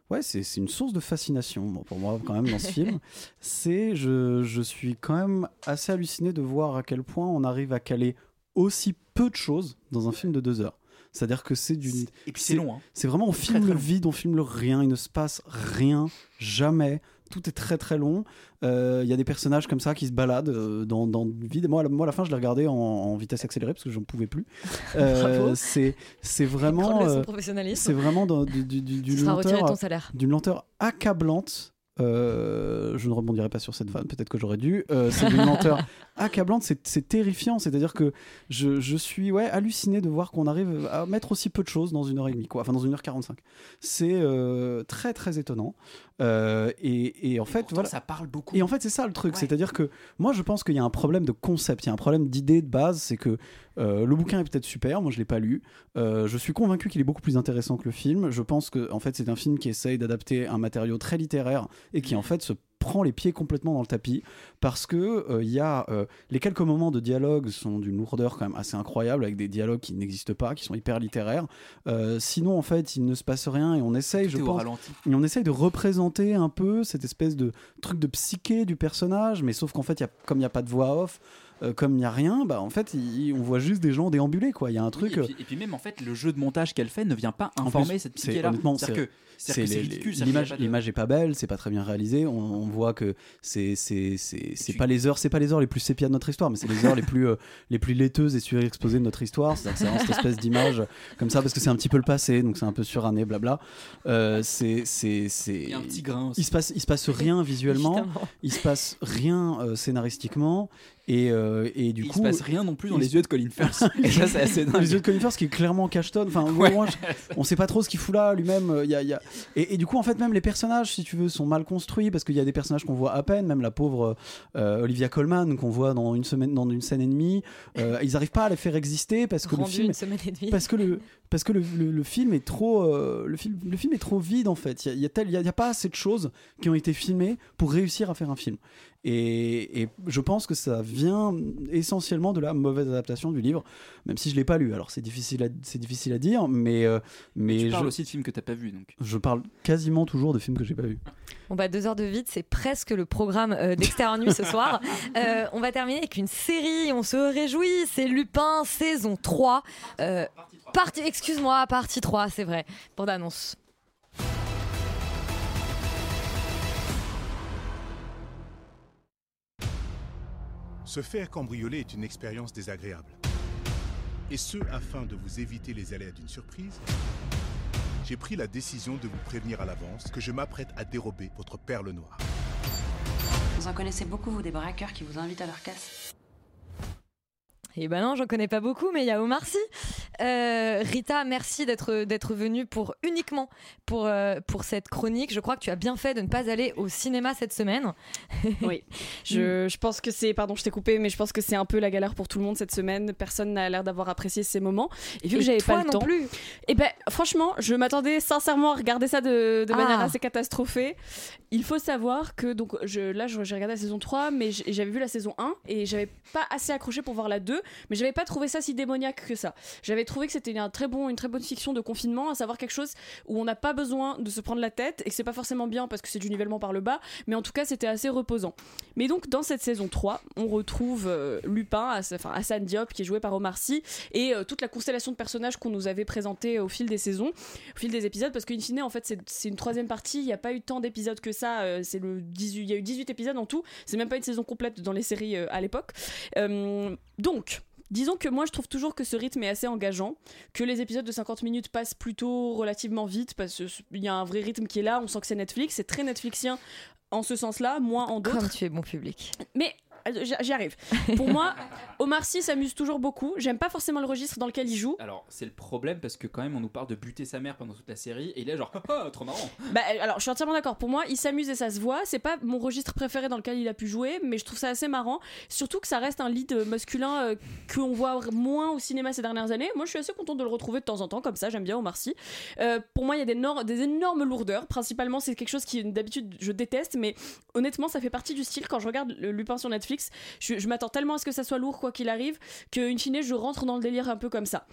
Ouais, c'est c'est une source de fascination bon, pour moi, quand même, dans ce *laughs* film. C'est. Je, je suis quand même assez halluciné de voir à quel point on arrive à caler aussi peu de choses dans un film de deux heures. C'est-à-dire que c'est d'une. Et puis c'est long, hein. C'est vraiment, on filme le vide, on filme le rien, il ne se passe rien, jamais. Tout est très très long. Euh, Il y a des personnages comme ça qui se baladent euh, dans, dans le vide. Moi, à la- moi, à la fin, je l'ai regardé en, en vitesse accélérée parce que j'en pouvais plus. *laughs* Euh, c'est c'est vraiment. Euh, professionnalisme. c'est vraiment dans- du- du- du- d'une lenteur, d'une lenteur accablante. Euh, je ne rebondirai pas sur cette vanne, peut-être que j'aurais dû. Euh, c'est d'une lenteur *laughs* accablante, c'est terrifiant. C'est-à-dire que je, je suis ouais, halluciné de voir qu'on arrive à mettre aussi peu de choses dans une heure et demie, quoi. Enfin, dans une heure 45. C'est euh, très, très étonnant. Et, et en fait, voilà. ça parle beaucoup. Et en fait, c'est ça le truc. C'est-à-dire que moi, je pense qu'il y a un problème de concept, il y a un problème d'idée de base. C'est que euh, le bouquin est peut-être super, moi je l'ai pas lu. Euh, je suis convaincu qu'il est beaucoup plus intéressant que le film. Je pense que en fait, c'est un film qui essaye d'adapter un matériau très littéraire et qui en fait se prend les pieds complètement dans le tapis parce que euh, il y a euh, les quelques moments de dialogue sont d'une lourdeur quand même assez incroyable avec des dialogues qui n'existent pas, qui sont hyper littéraires. Euh, sinon, en fait, il ne se passe rien et on essaye, je pense, et on essaye de représenter un peu cette espèce de truc de psyché du personnage, mais sauf qu'en fait, y a, comme il n'y a pas de voix off. Euh, comme il n'y a rien, bah en fait, il- on voit juste des gens déambuler quoi. Il y a un truc. Et, euh, puis, et puis même en fait le jeu de montage qu'elle fait ne vient pas informer plus, cette c'est- psyché là. honnêtement, C'est-à-dire c'est- c'est-à-dire que c'est L'image, l'image est pas belle, c'est pas très bien réalisé. On, on voit que c'est c'est c'est c'est pas les heures, c'est pas les heures les plus sépia de notre histoire, mais c'est les heures les plus euh, *laughs* les plus laiteuses et surexposées de notre histoire. C'est vraiment cette espèce d'image comme ça parce que c'est un petit peu le passé, donc c'est un peu suranné, blabla. Euh, c'est c'est c'est. Il y a un petit grain aussi. Il se passe il se passe rien visuellement, il se passe rien euh, scénaristiquement. Et, euh, et du Il coup, se passe rien non plus dans il les yeux de Colin Firth. *laughs* Et ça, c'est assez dingue. *laughs* les yeux de Colin Firth qui est clairement cachetonne. Enfin, Ouais. moi, je- on sait pas trop ce qu'il fout là lui-même. il Y a, il y a... Et, et du coup, en fait, même les personnages, si tu veux, sont mal construits parce qu'il y a des personnages qu'on voit à peine. Même la pauvre euh, Olivia Colman qu'on voit dans une semaine, dans une scène et demie. euh, ils arrivent pas à les faire exister parce que le film, une semaine et demie. parce que le parce que le, le- le film est trop euh, le film le film est trop vide en fait. Il y a, il y y y pas assez de choses qui ont été filmées pour réussir à faire un film. Et, et je pense que ça vient essentiellement de la mauvaise adaptation du livre, même si je l'ai pas lu. Alors c'est difficile à, c'est difficile à dire, mais euh, mais Tu parles je, aussi de films que t'as pas vu donc. je parle quasiment toujours de films que j'ai pas vus. Bon bah deux heures de vide, c'est presque le programme euh, d'Extérieur Nuit ce soir. *laughs* Euh, on va terminer avec une série, on se réjouit, c'est Lupin saison 3. Euh, partie, excuse-moi, partie 3, c'est vrai. Bande annonce. Se faire cambrioler est une expérience désagréable. Et ce, afin de vous éviter les aléas d'une surprise, j'ai pris la décision de vous prévenir à l'avance que je m'apprête à dérober votre perle noire. Vous en connaissez beaucoup, vous, des braqueurs qui vous invitent à leur casse Et ben non, j'en connais pas beaucoup, mais il y a Omar Sy. Euh, Rita, merci d'être d'être venue pour uniquement pour euh, pour cette chronique. Je crois que tu as bien fait de ne pas aller au cinéma cette semaine. Oui, *laughs* je, je pense que c'est, pardon, je t'ai coupé, mais je pense que c'est un peu la galère pour tout le monde cette semaine. Personne n'a l'air d'avoir apprécié ces moments. Et vu que j'avais pas le non temps, plus. Et ben, franchement, je m'attendais sincèrement à regarder ça de, de manière Ah. assez catastrophée. Il faut savoir que donc je, là, j'ai regardé la saison 3, mais j'avais vu la saison 1 et j'avais pas assez accroché pour voir la 2, mais j'avais pas trouvé ça si démoniaque que ça. J'avais trouvé que c'était un très bon, une très bonne fiction de confinement, à savoir quelque chose où on n'a pas besoin de se prendre la tête et que c'est pas forcément bien parce que c'est du nivellement par le bas, mais en tout cas c'était assez reposant. Mais donc dans cette saison 3, on retrouve euh, Lupin, enfin Hassan Diop qui est joué par Omar Sy et euh, toute la constellation de personnages qu'on nous avait présenté au fil des saisons, au fil des épisodes, parce qu'in fine en fait c'est- une troisième partie, il n'y a pas eu tant d'épisodes que ça, euh, c'est le 18, il y a eu 18 épisodes en tout, c'est même pas une saison complète dans les séries euh, à l'époque. Donc Disons que moi je trouve toujours que ce rythme est assez engageant, que les épisodes de 50 minutes passent plutôt relativement vite parce qu'il y a un vrai rythme qui est là, on sent que c'est Netflix, c'est très Netflixien en ce sens-là, moins en d'autres. Comme tu es bon public. Mais j'y j'y arrive. Pour moi, *laughs* Omar Sy s'amuse toujours beaucoup. J'aime pas forcément le registre dans lequel il joue. Alors c'est le problème parce que quand même on nous parle de buter sa mère pendant toute la série et il est genre Ah, *laughs* trop marrant. Bah, alors, je suis entièrement d'accord. Pour moi, il s'amuse et ça se voit. C'est pas mon registre préféré dans lequel il a pu jouer, mais je trouve ça assez marrant. Surtout que ça reste un lead masculin euh, qu'on voit moins au cinéma ces dernières années. Moi, je suis assez contente de le retrouver de temps en temps, comme ça. J'aime bien Omar Sy. Euh, pour moi, il y a des, des énormes lourdeurs. Principalement, c'est quelque chose qui, d'habitude, je déteste, mais honnêtement, ça fait partie du style. Quand je regarde le Lupin sur Netflix, je, m'attends tellement à ce que ça soit lourd, quoi qu'il arrive, in fine, je rentre dans le délire un peu comme ça.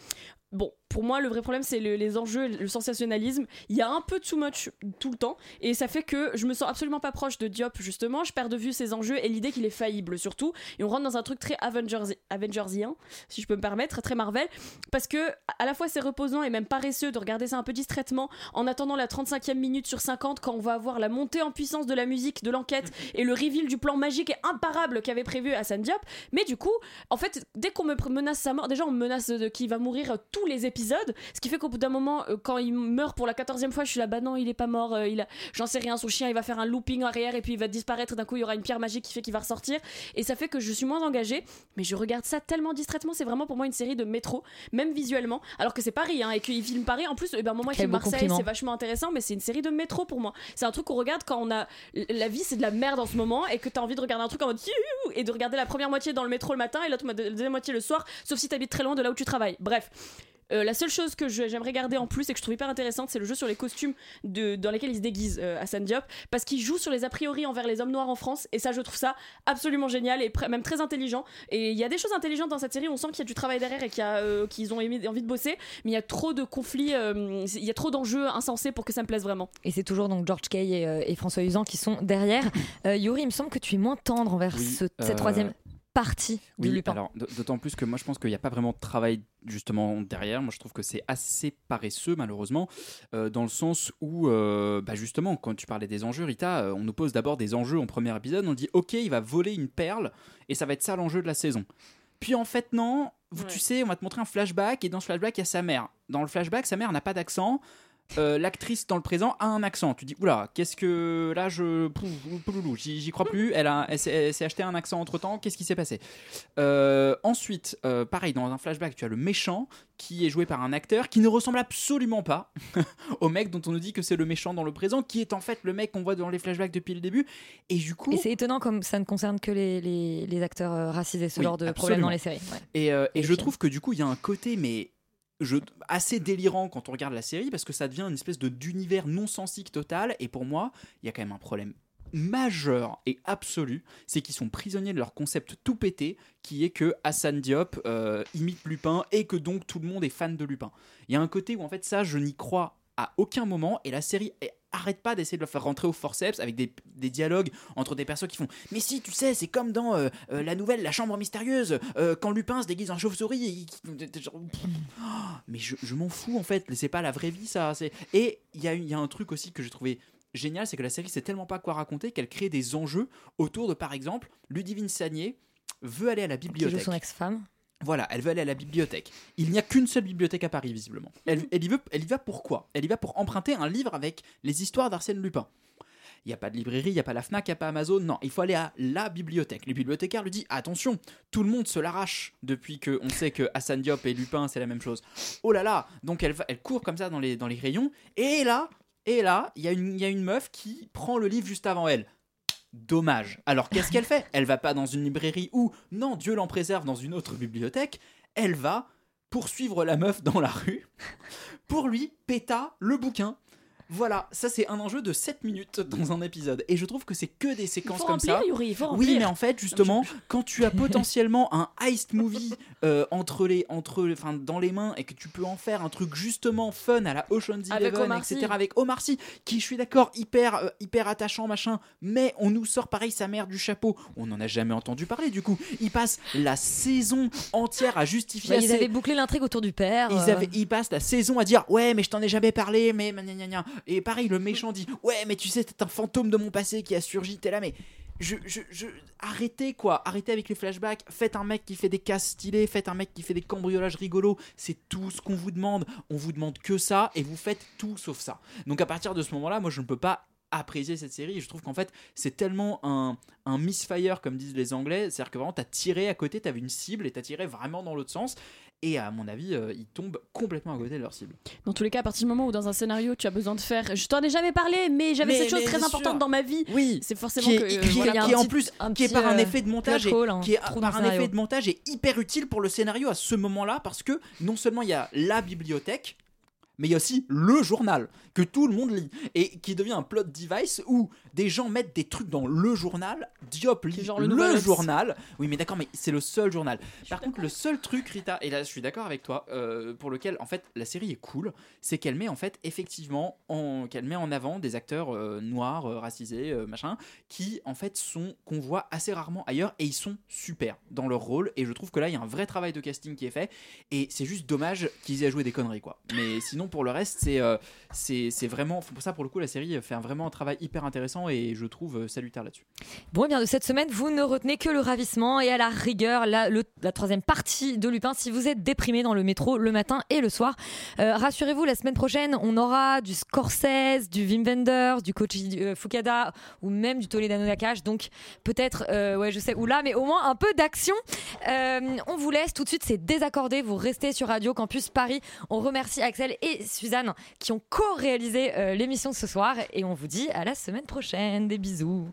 Bon, pour moi, le vrai problème, c'est le- les enjeux, le sensationnalisme. Il y a un peu too much tout le temps, et ça fait que je me sens absolument pas proche de Diop, justement. Je perds de vue ses enjeux et l'idée qu'il est faillible, surtout. Et on rentre dans un truc très Avengers, Avengersien, si je peux me permettre, très Marvel, parce que à la fois c'est reposant et même paresseux de regarder ça un peu distraitement en attendant la 35e minute sur 50 quand on va avoir la montée en puissance de la musique, de l'enquête *laughs* et le reveal du plan magique et imparable qu'avait prévu Hassan Diop. Mais du coup, en fait, dès qu'on me menace sa mort, déjà on me menace de qu'il va mourir euh, tous les épisodes, ce qui fait qu'au bout d'un moment, euh, quand il meurt pour la 14e fois, je suis là, bah non, il est pas mort, euh, il a, j'en sais rien, son chien il va faire un looping arrière et puis il va disparaître, d'un coup il y aura une pierre magique qui fait qu'il va ressortir, et ça fait que je suis moins engagée, mais je regarde ça tellement distraitement, c'est vraiment pour moi une série de métro, même visuellement, alors que c'est Paris, hein, et qu'il filme Paris, en plus, eh ben, moment il filme Marseille, c'est vachement intéressant, mais c'est une série de métro pour moi. C'est un truc qu'on regarde quand on a. La vie, c'est de la merde en ce moment et que t'as envie de regarder un truc en mode. Et de regarder la première moitié dans le métro le matin et l'autre la deuxième moitié le soir, sauf si t'habites très loin de là où tu travailles. Bref. Euh, la seule chose que j'aimerais garder en plus et que je trouve hyper intéressante, c'est le jeu sur les costumes de, dans lesquels il se déguise, euh, Hassan Diop, parce qu'il joue sur les a priori envers les hommes noirs en France, et ça, je trouve ça absolument génial et même très intelligent. Et il y a des choses intelligentes dans cette série, on sent qu'il y a du travail derrière et euh, qu'ils ont envie de bosser, mais il y a trop de conflits, euh, il y a trop d'enjeux insensés pour que ça me plaise vraiment. Et c'est toujours donc George Kay et, euh, et François Usan qui sont derrière. Euh, Yuri, il me semble que tu es moins tendre envers Oui, ce- euh, cette troisième partie Oui, Lupin. alors d'autant plus que moi je pense qu'il n'y a pas vraiment de travail justement derrière. Moi je trouve que c'est assez paresseux malheureusement, euh, dans le sens où euh, bah, justement quand tu parlais des enjeux, Rita, euh, on nous pose d'abord des enjeux en premier épisode, on dit ok il va voler une perle et ça va être ça l'enjeu de la saison. Puis en fait non, vous, tu sais on va te montrer un flashback et dans ce flashback il y a sa mère. Dans le flashback sa mère n'a pas d'accent. Euh, l'actrice dans le présent a un accent. Tu dis, oula, qu'est-ce que là je. J'y crois plus. Elle, a, elle s'est elle s'est acheté un accent entre temps. Qu'est-ce qui s'est passé? Euh, Ensuite, euh, pareil, dans un flashback, tu as le méchant qui est joué par un acteur qui ne ressemble absolument pas *laughs* au mec dont on nous dit que c'est le méchant dans le présent, qui est en fait le mec qu'on voit dans les flashbacks depuis le début. Et du coup. Et c'est étonnant comme ça ne concerne que les, les- les acteurs racisés, ce Oui, genre de problème dans les séries. ouais. Et, et je films. trouve que du coup, il y a un côté, mais assez délirant quand on regarde la série, parce que ça devient une espèce de d'univers non sensique total. Et pour moi, il y a quand même un problème majeur et absolu, c'est qu'ils sont prisonniers de leur concept tout pété, qui est que Hassan Diop euh, imite Lupin et que donc tout le monde est fan de Lupin. Il y a un côté où en fait ça, je n'y crois à aucun moment et la série eh, arrête pas d'essayer de le faire rentrer au forceps avec des, des dialogues entre des personnes qui font mais si tu sais c'est comme dans euh, euh, la nouvelle La Chambre mystérieuse euh, quand Lupin se déguise en chauve-souris et oh, mais je, je m'en fous en fait c'est pas la vraie vie ça c'est et il y, a- y a un truc aussi que j'ai trouvé génial c'est que la série sait tellement pas quoi raconter qu'elle crée des enjeux autour de par exemple Ludivine Sagné veut aller à la Qui joue bibliothèque son ex-femme. Voilà, elle veut aller à la bibliothèque. Il n'y a qu'une seule bibliothèque à Paris, visiblement. Elle, y va pourquoi Elle y va pour emprunter un livre avec les histoires d'Arsène Lupin. Il n'y a pas de librairie, il n'y a pas la Fnac, il n'y a pas Amazon. Non, il faut aller à la bibliothèque. Le bibliothécaire lui dit Attention, tout le monde se l'arrache depuis qu'on sait que Hassan Diop et Lupin, c'est la même chose. Oh là là Donc elle, elle court comme ça dans les, rayons. Et là, et là, il y, y a une meuf qui prend le livre juste avant elle. Dommage. Alors qu'est-ce qu'elle fait? Elle va pas dans une librairie ou, non, Dieu l'en préserve, dans une autre bibliothèque. Elle va poursuivre la meuf dans la rue pour lui péta le bouquin. Voilà, ça c'est un enjeu de 7 minutes dans un épisode. Et je trouve que c'est que des séquences comme remplir, ça. Yuri, oui, mais en fait, justement, quand tu as *laughs* potentiellement un heist movie euh, entre les, entre, enfin, dans les mains et que tu peux en faire un truc justement fun à la Ocean's Avec Eleven, etc. Avec Omar Sy, qui je suis d'accord, hyper, euh, hyper attachant, machin, mais on nous sort pareil sa mère du chapeau. On n'en a jamais entendu parler du coup. Il passe la saison entière à justifier. Bah, ils avaient bouclé l'intrigue autour du père. ils, euh, avaient, ils passent la saison à dire ouais mais je t'en ai jamais parlé mais. Et pareil le méchant dit ouais mais tu sais c'est un fantôme de mon passé qui a surgi t'es là mais je, je, je- arrêtez quoi arrêtez avec les flashbacks faites un mec qui fait des casses stylés faites un mec qui fait des cambriolages rigolos c'est tout ce qu'on vous demande on vous demande que ça et vous faites tout sauf ça donc à partir de ce moment là moi je ne peux pas apprécier cette série. Je trouve qu'en fait, c'est tellement un, un misfire, comme disent les Anglais. C'est-à-dire que vraiment, t'as tiré à côté, t'avais une cible et t'as tiré vraiment dans l'autre sens. Et à mon avis, euh, ils tombent complètement à côté de leur cible. Dans tous les cas, à partir du moment où dans un scénario tu as besoin de faire, je t'en ai jamais parlé, mais j'avais cette chose très importante sûr. dans ma vie. Oui, c'est forcément qui est, que qui euh, est- voilà. qui est en plus qui est par un effet de montage et, hole, hein, qui est par un scénario. effet de montage est hyper utile pour le scénario à ce moment-là parce que non seulement il y a la bibliothèque mais il y a aussi le journal que tout le monde lit et qui devient un plot device où des gens mettent des trucs dans le journal. Diop lit genre le journal. Oui, mais d'accord, mais c'est le seul journal. Par contre, le seul truc, Rita, et là je suis d'accord avec toi, euh, pour lequel en fait la série est cool, c'est qu'elle met en fait effectivement en, qu'elle met en avant des acteurs euh, noirs, euh, racisés, machin, qui en fait sont qu'on voit assez rarement ailleurs et ils sont super dans leur rôle. Et je trouve que là il y a un vrai travail de casting qui est fait et c'est juste dommage qu'ils aient joué des conneries quoi. Mais sinon pour le reste c'est euh, c'est c'est vraiment pour ça pour le coup la série fait un- vraiment un travail hyper intéressant et je trouve euh, salutaire là-dessus. Bon, et bien de cette semaine, vous ne retenez que le ravissement et à la rigueur la, la troisième partie de Lupin si vous êtes déprimé dans le métro le matin et le soir. Euh, Rassurez-vous, la semaine prochaine, on aura du Scorsese, du Wim Wenders, du Koichi euh, Fukada ou même du Toledano Nakash. Donc peut-être, ouais, je sais où là, mais au moins un peu d'action. On vous laisse tout de suite, c'est désaccordé. Vous restez sur Radio Campus Paris. On remercie Axel et Suzanne qui ont co-réalisé euh, l'émission ce soir. Et on vous dit à la semaine prochaine. Des bisous.